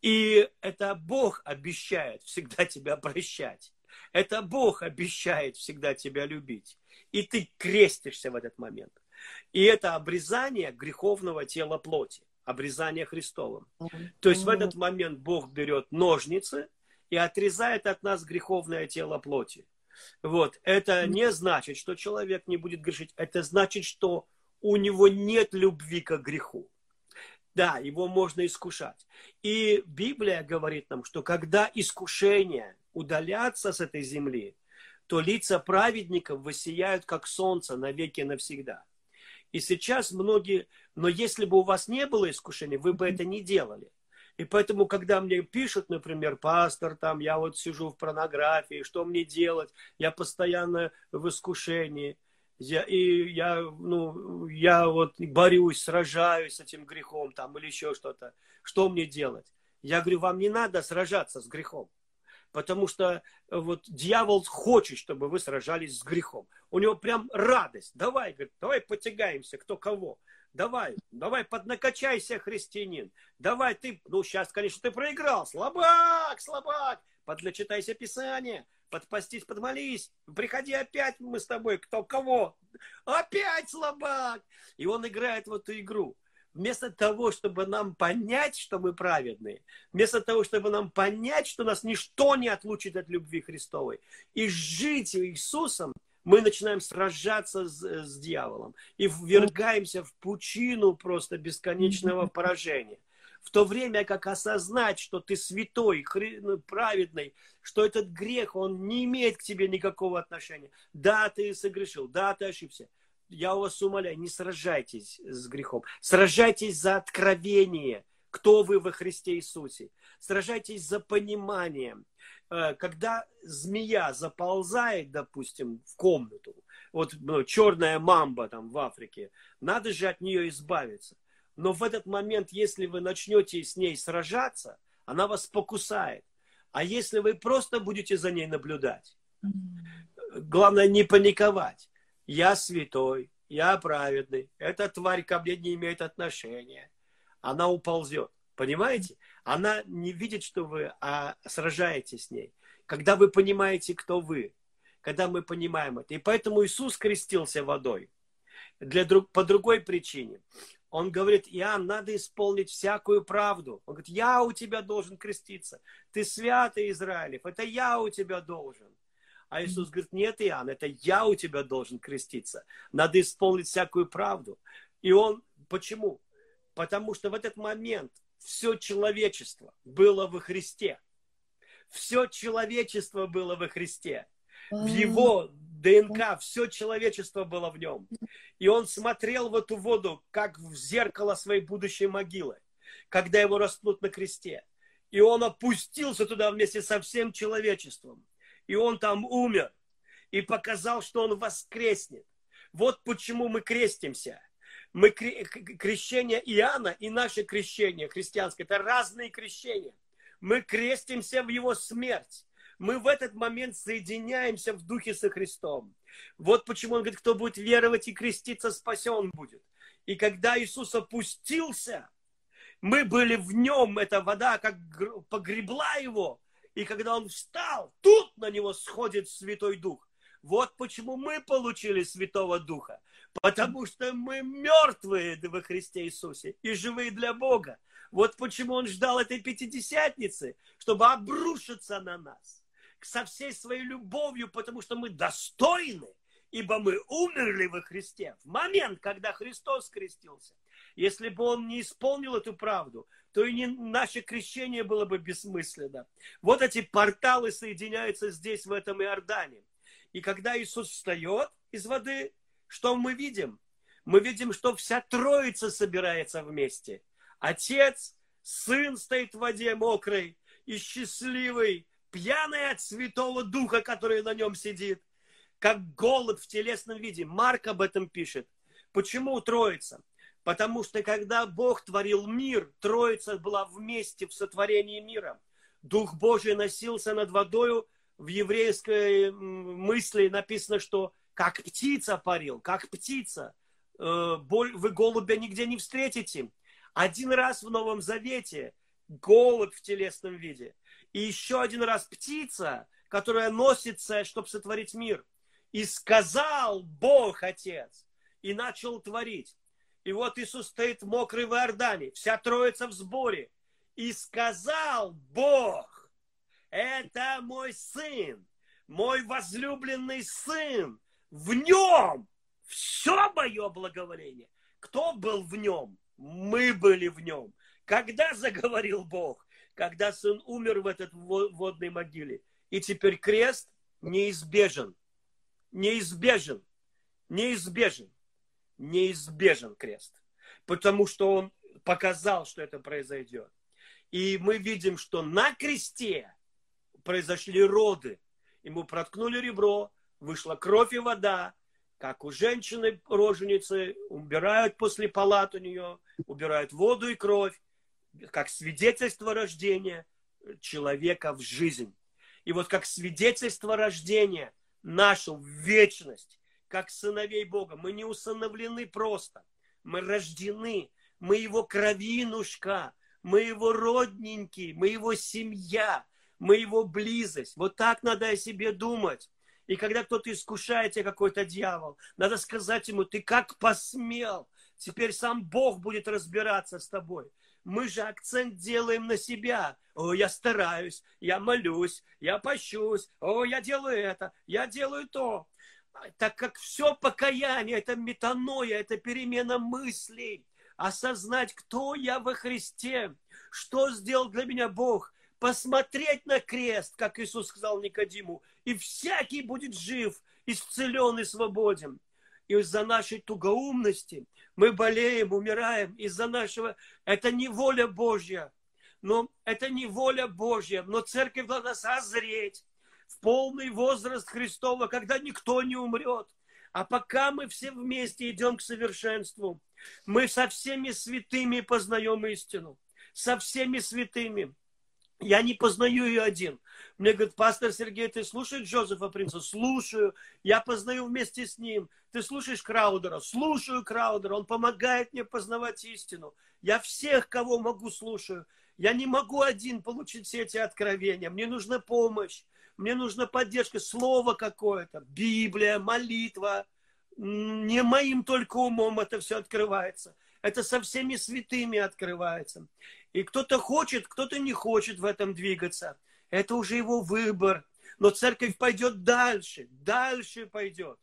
И это Бог обещает всегда тебя прощать. Это Бог обещает всегда тебя любить. И ты крестишься в этот момент. И это обрезание греховного тела плоти, обрезание Христовым. То есть в этот момент Бог берет ножницы и отрезает от нас греховное тело плоти. Вот. Это не значит, что человек не будет грешить. Это значит, что у него нет любви к греху. Да, его можно искушать. И Библия говорит нам, что когда искушения удалятся с этой земли, то лица праведников воссияют, как солнце, навеки навсегда. И сейчас многие, но если бы у вас не было искушений, вы бы это не делали. И поэтому, когда мне пишут, например, пастор, там, я вот сижу в порнографии, что мне делать? Я постоянно в искушении. Я, и я, ну, я вот борюсь, сражаюсь с этим грехом там или еще что-то. Что мне делать? Я говорю, вам не надо сражаться с грехом потому что вот дьявол хочет, чтобы вы сражались с грехом. У него прям радость. Давай, говорит, давай потягаемся, кто кого. Давай, давай, поднакачайся, христианин. Давай, ты, ну, сейчас, конечно, ты проиграл. Слабак, слабак. Подлечитайся Писание, подпастись, подмолись. Приходи опять мы с тобой, кто кого. Опять слабак. И он играет в эту игру вместо того, чтобы нам понять, что мы праведные, вместо того, чтобы нам понять, что нас ничто не отлучит от любви Христовой, и жить Иисусом, мы начинаем сражаться с, с дьяволом и ввергаемся в пучину просто бесконечного поражения. В то время как осознать, что ты святой, хри... Ну, праведный, что этот грех, он не имеет к тебе никакого отношения. Да, ты согрешил, да, ты ошибся я вас умоляю, не сражайтесь с грехом. Сражайтесь за откровение, кто вы во Христе Иисусе. Сражайтесь за понимание. Э, когда змея заползает, допустим, в комнату, вот ну, черная мамба там в Африке, надо же от нее избавиться. Но в этот момент, если вы начнете с ней сражаться, она вас покусает. А если вы просто будете за ней наблюдать, главное не паниковать я святой, я праведный, эта тварь ко мне не имеет отношения. Она уползет. Понимаете? Она не видит, что вы а сражаетесь с ней. Когда вы понимаете, кто вы, когда мы понимаем это. И поэтому Иисус крестился водой. Для друг, по другой причине. Он говорит, Иоанн, надо исполнить всякую правду. Он говорит, я у тебя должен креститься. Ты святый Израилев, это я у тебя должен. А Иисус говорит, нет, Иоанн, это я у тебя должен креститься. Надо исполнить всякую правду. И он, почему? Потому что в этот момент все человечество было во Христе. Все человечество было во Христе. В его ДНК все человечество было в нем. И он смотрел в эту воду, как в зеркало своей будущей могилы, когда его распнут на кресте. И он опустился туда вместе со всем человечеством и он там умер, и показал, что он воскреснет. Вот почему мы крестимся. Мы, крещение Иоанна и наше крещение христианское, это разные крещения. Мы крестимся в его смерть. Мы в этот момент соединяемся в духе со Христом. Вот почему он говорит, кто будет веровать и креститься, спасен будет. И когда Иисус опустился, мы были в нем, эта вода как погребла его. И когда он встал, тут на него сходит Святой Дух. Вот почему мы получили Святого Духа. Потому что мы мертвые во Христе Иисусе и живые для Бога. Вот почему он ждал этой Пятидесятницы, чтобы обрушиться на нас со всей своей любовью, потому что мы достойны, ибо мы умерли во Христе в момент, когда Христос крестился. Если бы он не исполнил эту правду, то и не, наше крещение было бы бессмысленно. Вот эти порталы соединяются здесь, в этом Иордане. И когда Иисус встает из воды, что мы видим? Мы видим, что вся троица собирается вместе. Отец, сын стоит в воде мокрый и счастливый, пьяный от Святого Духа, который на нем сидит, как голубь в телесном виде. Марк об этом пишет. Почему троица? Потому что когда Бог творил мир, троица была вместе в сотворении мира. Дух Божий носился над водою. В еврейской мысли написано, что как птица парил, как птица. Э, вы голубя нигде не встретите. Один раз в Новом Завете голубь в телесном виде. И еще один раз птица, которая носится, чтобы сотворить мир. И сказал Бог Отец, и начал творить. И вот Иисус стоит мокрый в Иордане, вся троица в сборе. И сказал Бог, это мой сын, мой возлюбленный сын, в нем все мое благоволение. Кто был в нем? Мы были в нем. Когда заговорил Бог? Когда сын умер в этот водной могиле. И теперь крест неизбежен. Неизбежен. Неизбежен. Неизбежен крест. Потому что он показал, что это произойдет. И мы видим, что на кресте произошли роды. Ему проткнули ребро, вышла кровь и вода, как у женщины роженицы, убирают после палат у нее, убирают воду и кровь, как свидетельство рождения человека в жизнь. И вот как свидетельство рождения нашу вечность, как сыновей Бога, мы не усыновлены просто, мы рождены, мы его кровинушка, мы его родненький, мы его семья, мы его близость. Вот так надо о себе думать. И когда кто-то искушает тебя, какой-то дьявол, надо сказать ему, ты как посмел. Теперь сам Бог будет разбираться с тобой. Мы же акцент делаем на себя. О, я стараюсь, я молюсь, я пощусь, о, я делаю это, я делаю то. Так как все покаяние, это метаноя, это перемена мыслей. Осознать, кто я во Христе, что сделал для меня Бог, посмотреть на крест, как Иисус сказал Никодиму, и всякий будет жив, исцелен и свободен. Из-за нашей тугоумности мы болеем, умираем, из-за нашего... Это не воля Божья, но это не воля Божья, но церковь должна созреть в полный возраст Христова, когда никто не умрет. А пока мы все вместе идем к совершенству, мы со всеми святыми познаем истину. Со всеми святыми. Я не познаю ее один. Мне говорит, пастор Сергей, ты слушаешь Джозефа Принца? Слушаю. Я познаю вместе с ним. Ты слушаешь Краудера? Слушаю Краудера. Он помогает мне познавать истину. Я всех, кого могу, слушаю. Я не могу один получить все эти откровения. Мне нужна помощь. Мне нужна поддержка, слово какое-то, Библия, молитва. Не моим только умом это все открывается. Это со всеми святыми открывается. И кто-то хочет, кто-то не хочет в этом двигаться. Это уже его выбор. Но церковь пойдет дальше, дальше пойдет.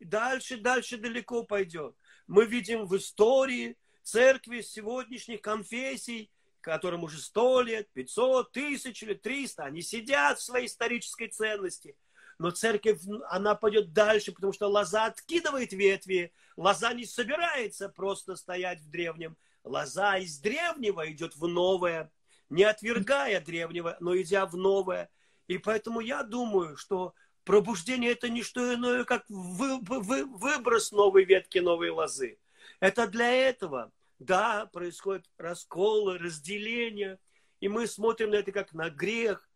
Дальше, дальше далеко пойдет. Мы видим в истории церкви сегодняшних конфессий, которым уже сто лет, пятьсот, тысяч или триста, они сидят в своей исторической ценности. Но церковь, она пойдет дальше, потому что лоза откидывает ветви. Лоза не собирается просто стоять в древнем Лоза из древнего идет в новое, не отвергая древнего, но идя в новое. И поэтому я думаю, что пробуждение это не что иное, как вы, вы, выброс новой ветки, новой лозы. Это для этого, да, происходят расколы, разделения, и мы смотрим на это как на грех,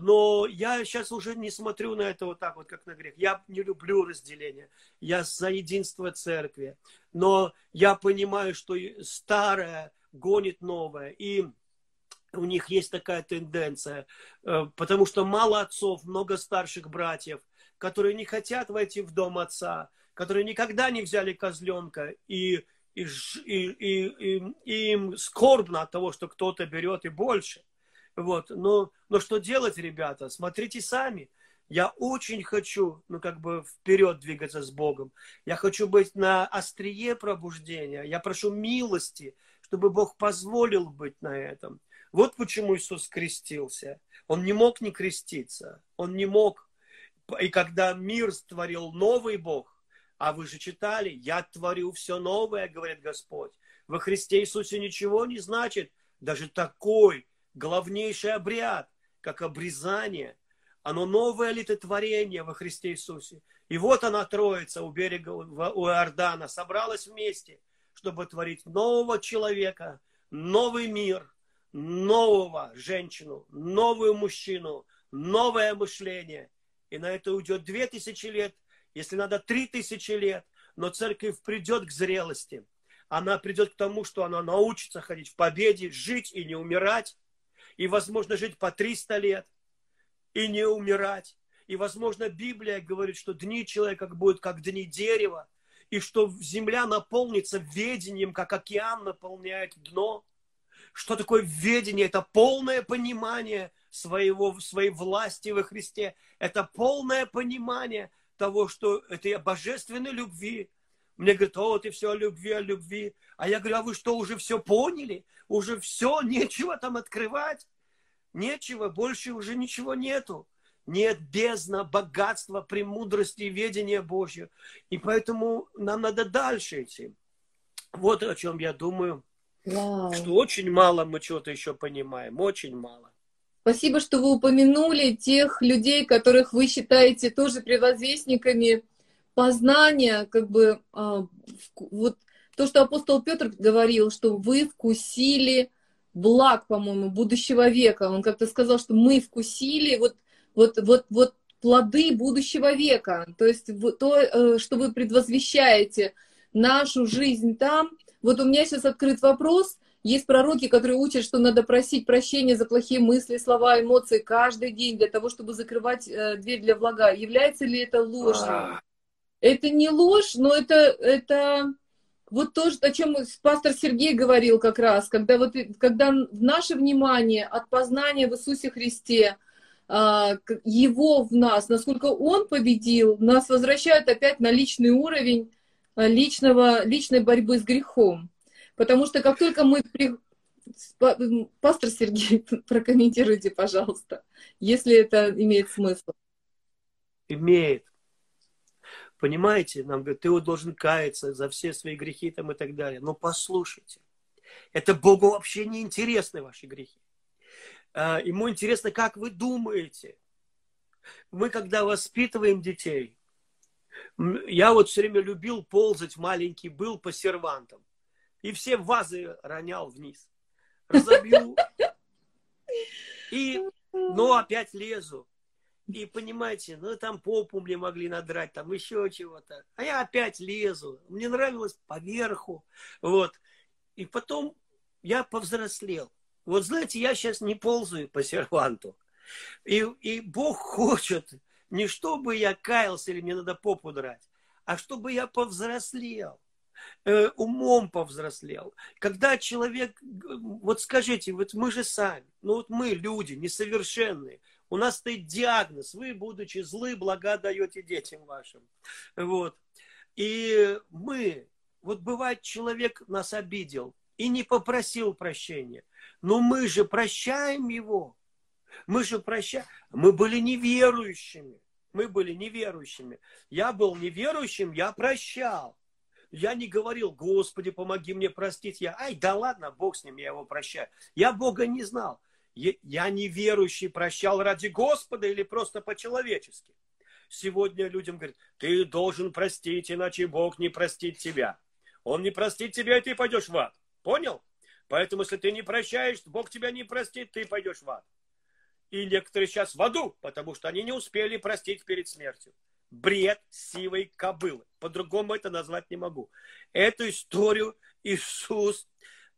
Но я сейчас уже не смотрю на это вот так вот, как на грех. Я не люблю разделение. Я за единство церкви. Но я понимаю, что старое гонит новое. И у них есть такая тенденция, э, потому что мало отцов, много старших братьев, которые не хотят войти в дом отца, которые никогда не взяли козленка, и, и, и, и, и им скорбно от того, что кто-то берет и больше. Вот. Но, но что делать, ребята? Смотрите сами. Я очень хочу, ну, как бы вперед двигаться с Богом. Я хочу быть на острие пробуждения. Я прошу милости, чтобы Бог позволил быть на этом. Вот почему Иисус крестился. Он не мог не креститься. Он не мог. И когда мир створил новый Бог, а вы же читали, я творю все новое, говорит Господь. Во Христе Иисусе ничего не значит. Даже такой главнейший обряд, как обрезание, оно новое литотворение во Христе Иисусе. И вот она, Троица, у берега у Иордана, собралась вместе, чтобы творить нового человека, новый мир – нового женщину, новую мужчину, новое мышление. И на это уйдет две тысячи лет, если надо три тысячи лет. Но церковь придет к зрелости. Она придет к тому, что она научится ходить в победе, жить и не умирать. И, возможно, жить по 300 лет и не умирать. И, возможно, Библия говорит, что дни человека будут как дни дерева, и что земля наполнится ведением, как океан наполняет дно. Что такое ведение? Это полное понимание своего, своей власти во Христе. Это полное понимание того, что это божественной любви. Мне говорят, о, ты все о любви, о любви. А я говорю, а вы что, уже все поняли? Уже все, нечего там открывать? Нечего, больше уже ничего нету. Нет бездна, богатства, премудрости и ведения Божьего. И поэтому нам надо дальше идти. Вот о чем я думаю. Вау. Что очень мало мы чего-то еще понимаем, очень мало. Спасибо, что вы упомянули тех людей, которых вы считаете тоже превозвестниками познания, как бы а, вот то, что апостол Петр говорил, что вы вкусили благ, по-моему, будущего века. Он как-то сказал, что мы вкусили вот, вот, вот, вот плоды будущего века. То есть то, э, что вы предвозвещаете нашу жизнь там, вот у меня сейчас открыт вопрос. Есть пророки, которые учат, что надо просить прощения за плохие мысли, слова, эмоции каждый день для того, чтобы закрывать э, дверь для влага. Является ли это ложью? А. Это не ложь, но это, это вот то, о чем пастор Сергей говорил как раз, когда, вот, когда наше внимание от познания в Иисусе Христе, а, Его в нас, насколько Он победил, нас возвращает опять на личный уровень, Э, личного, личной борьбы с грехом. Потому что как только мы... При... Пастор Сергей, *laughs* прокомментируйте, пожалуйста, если это имеет смысл. Имеет. Понимаете, нам говорят, ты вот должен каяться за все свои грехи там и так далее. Но послушайте, это Богу вообще не интересны ваши грехи. А, ему интересно, как вы думаете. Мы, когда воспитываем детей, я вот все время любил ползать, маленький был по сервантам. И все вазы ронял вниз. Разобью. *laughs* И, ну, опять лезу. И понимаете, ну там попу мне могли надрать, там еще чего-то. А я опять лезу. Мне нравилось поверху. Вот. И потом я повзрослел. Вот знаете, я сейчас не ползаю по серванту. И, и Бог хочет, не чтобы я каялся или мне надо попу драть, а чтобы я повзрослел э, умом повзрослел. Когда человек, вот скажите, вот мы же сами, ну вот мы люди несовершенные, у нас стоит диагноз, вы, будучи злы, блага даете детям вашим. Вот. И мы, вот бывает, человек нас обидел и не попросил прощения, но мы же прощаем его. Мы же прощаем. Мы были неверующими мы были неверующими. Я был неверующим, я прощал. Я не говорил, Господи, помоги мне простить. Я, ай, да ладно, Бог с ним, я его прощаю. Я Бога не знал. Я неверующий прощал ради Господа или просто по-человечески. Сегодня людям говорят, ты должен простить, иначе Бог не простит тебя. Он не простит тебя, и ты пойдешь в ад. Понял? Поэтому, если ты не прощаешь, Бог тебя не простит, ты пойдешь в ад. И некоторые сейчас в аду, потому что они не успели простить перед смертью. Бред сивой кобылы. По-другому это назвать не могу. Эту историю Иисус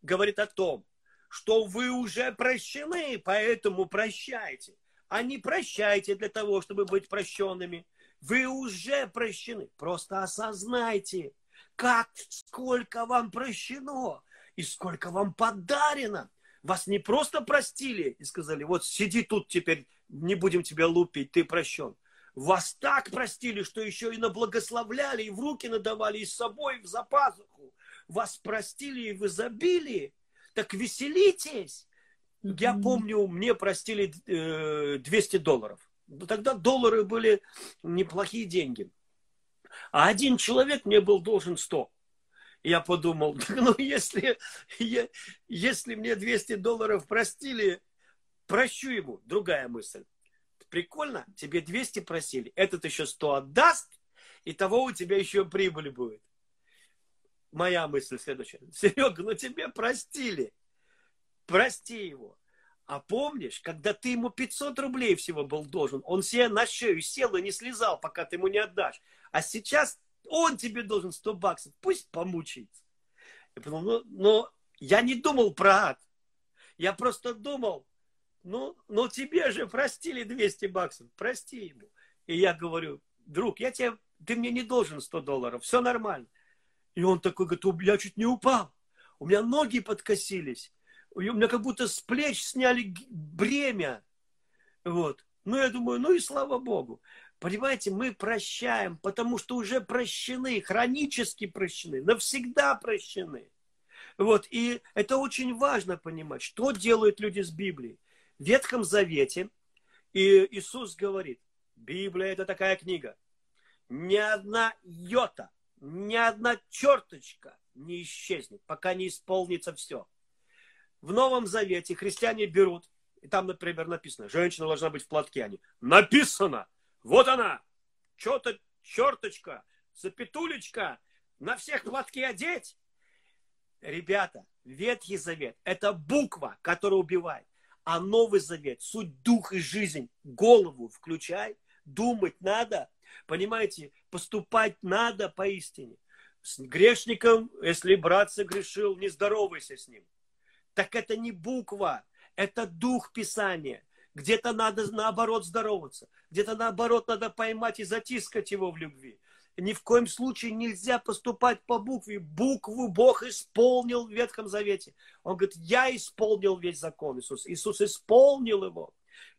говорит о том, что вы уже прощены, поэтому прощайте. А не прощайте для того, чтобы быть прощенными. Вы уже прощены. Просто осознайте, как, сколько вам прощено и сколько вам подарено. Вас не просто простили и сказали, вот сиди тут теперь, не будем тебя лупить, ты прощен. Вас так простили, что еще и наблагословляли, и в руки надавали, и с собой в запасуху. Вас простили и в изобилии. Так веселитесь. Я помню, мне простили 200 э, долларов. Тогда доллары были неплохие деньги. А один человек мне был должен 100. Я подумал, *laughs* ну если, если мне 200 долларов простили, прощу ему. Другая мысль. Прикольно, тебе 200 просили, этот еще 100 отдаст, и того у тебя еще прибыль будет. Моя мысль следующая. *laughs* Серега, ну тебе простили. Прости его. А помнишь, когда ты ему 500 рублей всего был должен, он себе на шею сел и не слезал, пока ты ему не отдашь. А сейчас он тебе должен 100 баксов, пусть помучается. Я подумал, ну, но я не думал про ад. Я просто думал, ну, ну тебе же простили 200 баксов, прости ему. И я говорю, друг, я тебе, ты мне не должен 100 долларов, все нормально. И он такой говорит, я чуть не упал. У меня ноги подкосились. У меня как будто с плеч сняли бремя. Вот. Ну, я думаю, ну и слава Богу. Понимаете, мы прощаем, потому что уже прощены, хронически прощены, навсегда прощены. Вот, и это очень важно понимать, что делают люди с Библией. В Ветхом Завете и Иисус говорит, Библия это такая книга, ни одна йота, ни одна черточка не исчезнет, пока не исполнится все. В Новом Завете христиане берут, и там, например, написано, женщина должна быть в платке. Они, написано, вот она, что-то черточка, запятулечка, на всех платки одеть. Ребята, Ветхий Завет – это буква, которая убивает. А Новый Завет – суть, дух и жизнь. Голову включай, думать надо, понимаете, поступать надо поистине. С грешником, если брат согрешил, не здоровайся с ним. Так это не буква, это дух Писания. Где-то надо наоборот здороваться, где-то наоборот надо поймать и затискать его в любви. Ни в коем случае нельзя поступать по букве. Букву Бог исполнил в Ветхом Завете. Он говорит, я исполнил весь закон Иисус. Иисус исполнил его.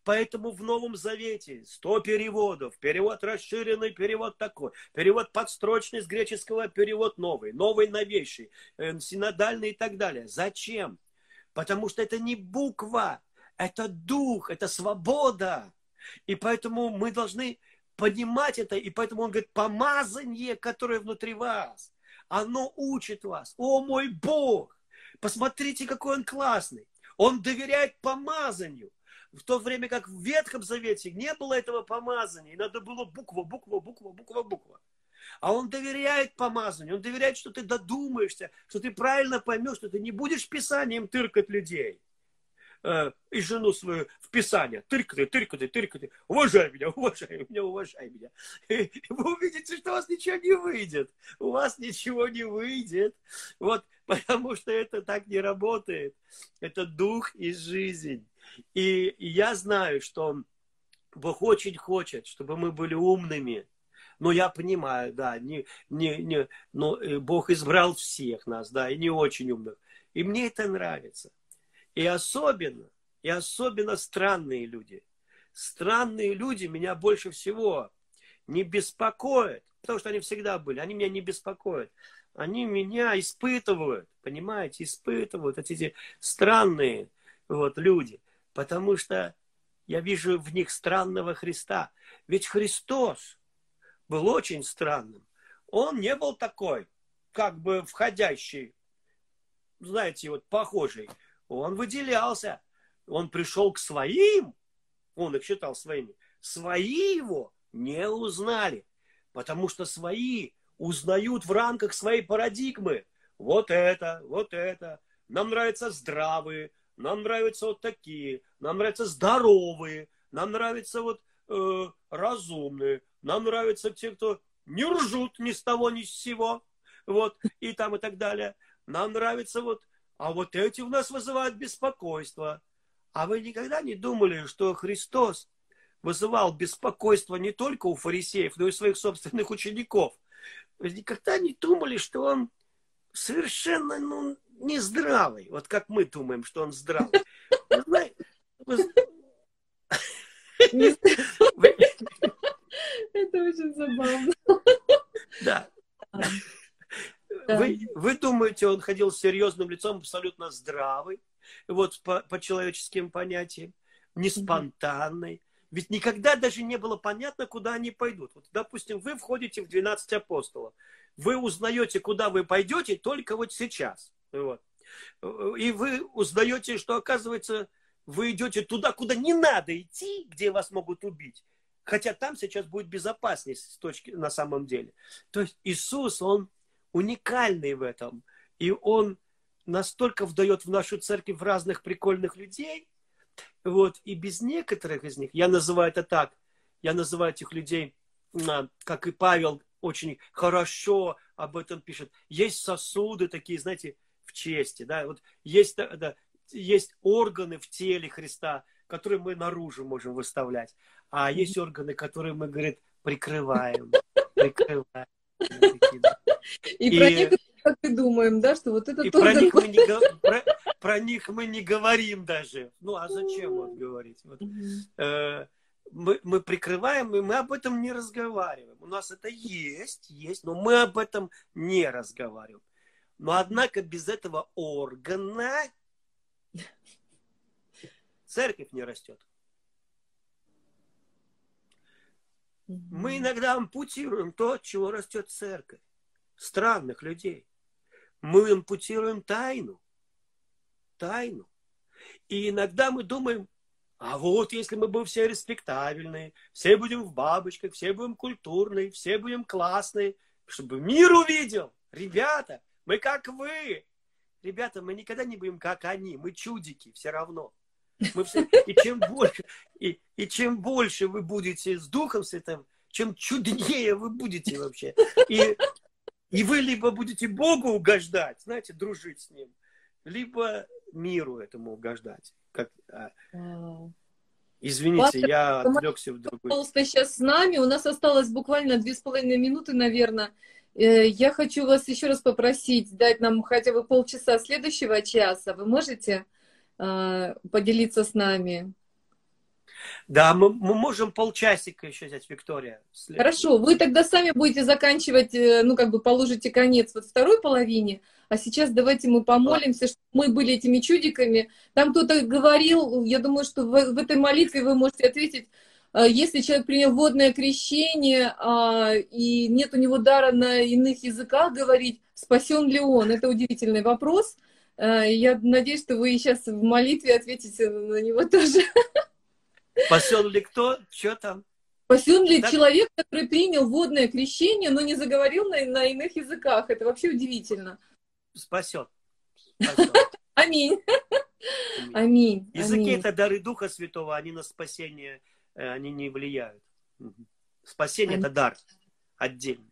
Поэтому в Новом Завете 100 переводов. Перевод расширенный, перевод такой. Перевод подстрочный с греческого, перевод новый. Новый новейший. Э, синодальный и так далее. Зачем? Потому что это не буква, это дух, это свобода. И поэтому мы должны понимать это. И поэтому он говорит, помазание, которое внутри вас, оно учит вас. О мой Бог! Посмотрите, какой он классный. Он доверяет помазанию. В то время как в Ветхом Завете не было этого помазания. И надо было буква, буква, буква, буква, буква. А он доверяет помазанию, он доверяет, что ты додумаешься, что ты правильно поймешь, что ты не будешь писанием тыркать людей э, и жену свою в Писание. Тыркай, тыркай, тыркай. Уважай меня, уважай меня, уважай меня. И вы увидите, что у вас ничего не выйдет. У вас ничего не выйдет. Вот, *laughs* потому что это так не работает. Это дух и жизнь. И, я знаю, что Бог очень хочет, чтобы мы были умными. Но я понимаю, да, не, не, не, но э, Бог избрал всех нас, да, и не очень умных. И мне это нравится. И особенно, и особенно странные люди. Странные люди меня больше всего не беспокоят, потому что они всегда были, они меня не беспокоят. Они меня испытывают, понимаете, испытывают эти странные вот, люди, потому что я вижу в них странного Христа. Ведь Христос был очень странным. Он не был такой, как бы входящий, знаете, вот похожий он выделялся. Он пришел к своим, он их считал своими. Свои его не узнали, потому что свои узнают в рамках своей парадигмы. Вот это, вот это. Нам нравятся здравые, нам нравятся вот такие. Нам нравятся здоровые, нам нравятся вот э, разумные, нам нравятся те, кто не ржут ни с того, ни с сего, вот, и там и так далее. Нам нравится вот, а вот эти у нас вызывают беспокойство. А вы никогда не думали, что Христос вызывал беспокойство не только у фарисеев, но и своих собственных учеников? Вы никогда не думали, что он совершенно ну, нездравый, вот как мы думаем, что он здравый. Это очень забавно. Да. Вы, вы думаете, он ходил с серьезным лицом, абсолютно здравый, вот по, по человеческим понятиям, не спонтанный. Ведь никогда даже не было понятно, куда они пойдут. Вот, допустим, вы входите в 12 апостолов. Вы узнаете, куда вы пойдете только вот сейчас. Вот. И вы узнаете, что, оказывается, вы идете туда, куда не надо идти, где вас могут убить. Хотя там сейчас будет безопасность с точки на самом деле. То есть Иисус, Он уникальный в этом. И Он настолько вдает в нашу церковь разных прикольных людей. Вот. И без некоторых из них, я называю это так, я называю этих людей, а, как и Павел очень хорошо об этом пишет. Есть сосуды такие, знаете, в чести. Да? Вот есть, да, есть органы в теле Христа, которые мы наружу можем выставлять. А есть органы, которые мы, говорит, прикрываем. Прикрываем. И, *laughs* и про них как и думаем, да, что вот это и про них, мы не, про, про них мы не говорим даже. Ну, а зачем вот говорить? Вот, э, мы, мы прикрываем, и мы об этом не разговариваем. У нас это есть, есть, но мы об этом не разговариваем. Но однако без этого органа церковь не растет. Мы иногда ампутируем то, от чего растет церковь. Странных людей. Мы ампутируем тайну. Тайну. И иногда мы думаем, а вот если мы будем все респектабельные, все будем в бабочках, все будем культурные, все будем классные, чтобы мир увидел. Ребята, мы как вы. Ребята, мы никогда не будем как они. Мы чудики все равно. Мы все, *laughs* и, чем больше, и, и чем больше вы будете с Духом Святым, чем чуднее вы будете вообще. И, и вы либо будете Богу угождать, знаете, дружить с Ним, либо миру этому угождать. Как, а, Извините, Пастор, я отвлекся в другой. Пожалуйста, сейчас с нами. У нас осталось буквально две с половиной минуты, наверное. Э, я хочу вас еще раз попросить дать нам хотя бы полчаса следующего часа. Вы можете? Э, поделиться с нами. Да, мы, мы можем полчасика еще взять, Виктория. След... Хорошо, вы тогда сами будете заканчивать, э, ну, как бы положите конец вот второй половине, а сейчас давайте мы помолимся, чтобы мы были этими чудиками. Там кто-то говорил, я думаю, что в, в этой молитве вы можете ответить, если человек принял водное крещение, а, и нет у него дара на иных языках говорить, спасен ли он? Это удивительный вопрос. Э, я надеюсь, что вы сейчас в молитве ответите на него *laughs* тоже. Спасен ли кто? Что там? Спасен ли так? человек, который принял водное крещение, но не заговорил на, на иных языках? Это вообще удивительно. Спасен. *laughs* Аминь. Аминь. Языки это дары Духа Святого, они на спасение, э, они не влияют. Спасение это дар отдельный.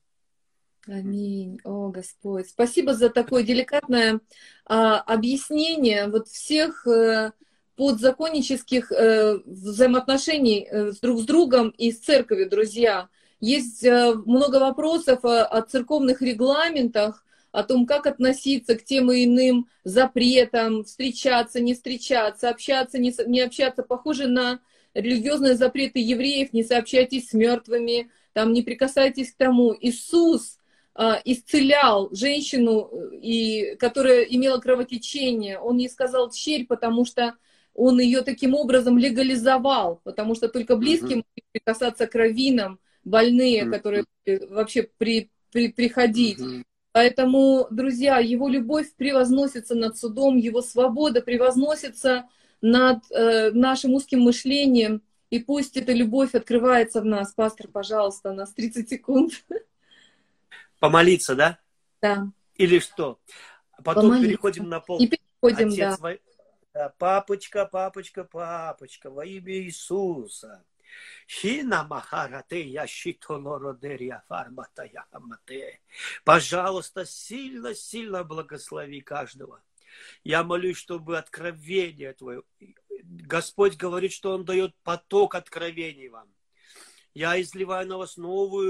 Аминь. О, Господь. Спасибо за такое деликатное а, объяснение вот всех э, подзаконнических э, взаимоотношений э, друг с другом и с церковью, друзья. Есть э, много вопросов о, о церковных регламентах, о том, как относиться к тем и иным запретам, встречаться, не встречаться, общаться, не, не общаться. Похоже на религиозные запреты евреев, не сообщайтесь с мертвыми, там, не прикасайтесь к тому. Иисус а, исцелял женщину, и, которая имела кровотечение. Он ей сказал черь, потому что он ее таким образом легализовал, потому что только близким uh-huh. прикасаться к раввинам, больные, uh-huh. которые вообще при, при, приходить. Uh-huh. Поэтому, друзья, его любовь превозносится над судом, его свобода превозносится над э, нашим узким мышлением. И пусть эта любовь открывается в нас. Пастор, пожалуйста, у нас 30 секунд. Помолиться, да? Да. Или что? Потом Помолиться. переходим на пол. И переходим, Отец, да. Во... Папочка, папочка, папочка, во имя Иисуса. Хина махарате я щитолородерия фармата. Пожалуйста, сильно-сильно благослови каждого. Я молюсь, чтобы откровение Твое... Господь говорит, что Он дает поток откровений вам. Я изливаю на вас новую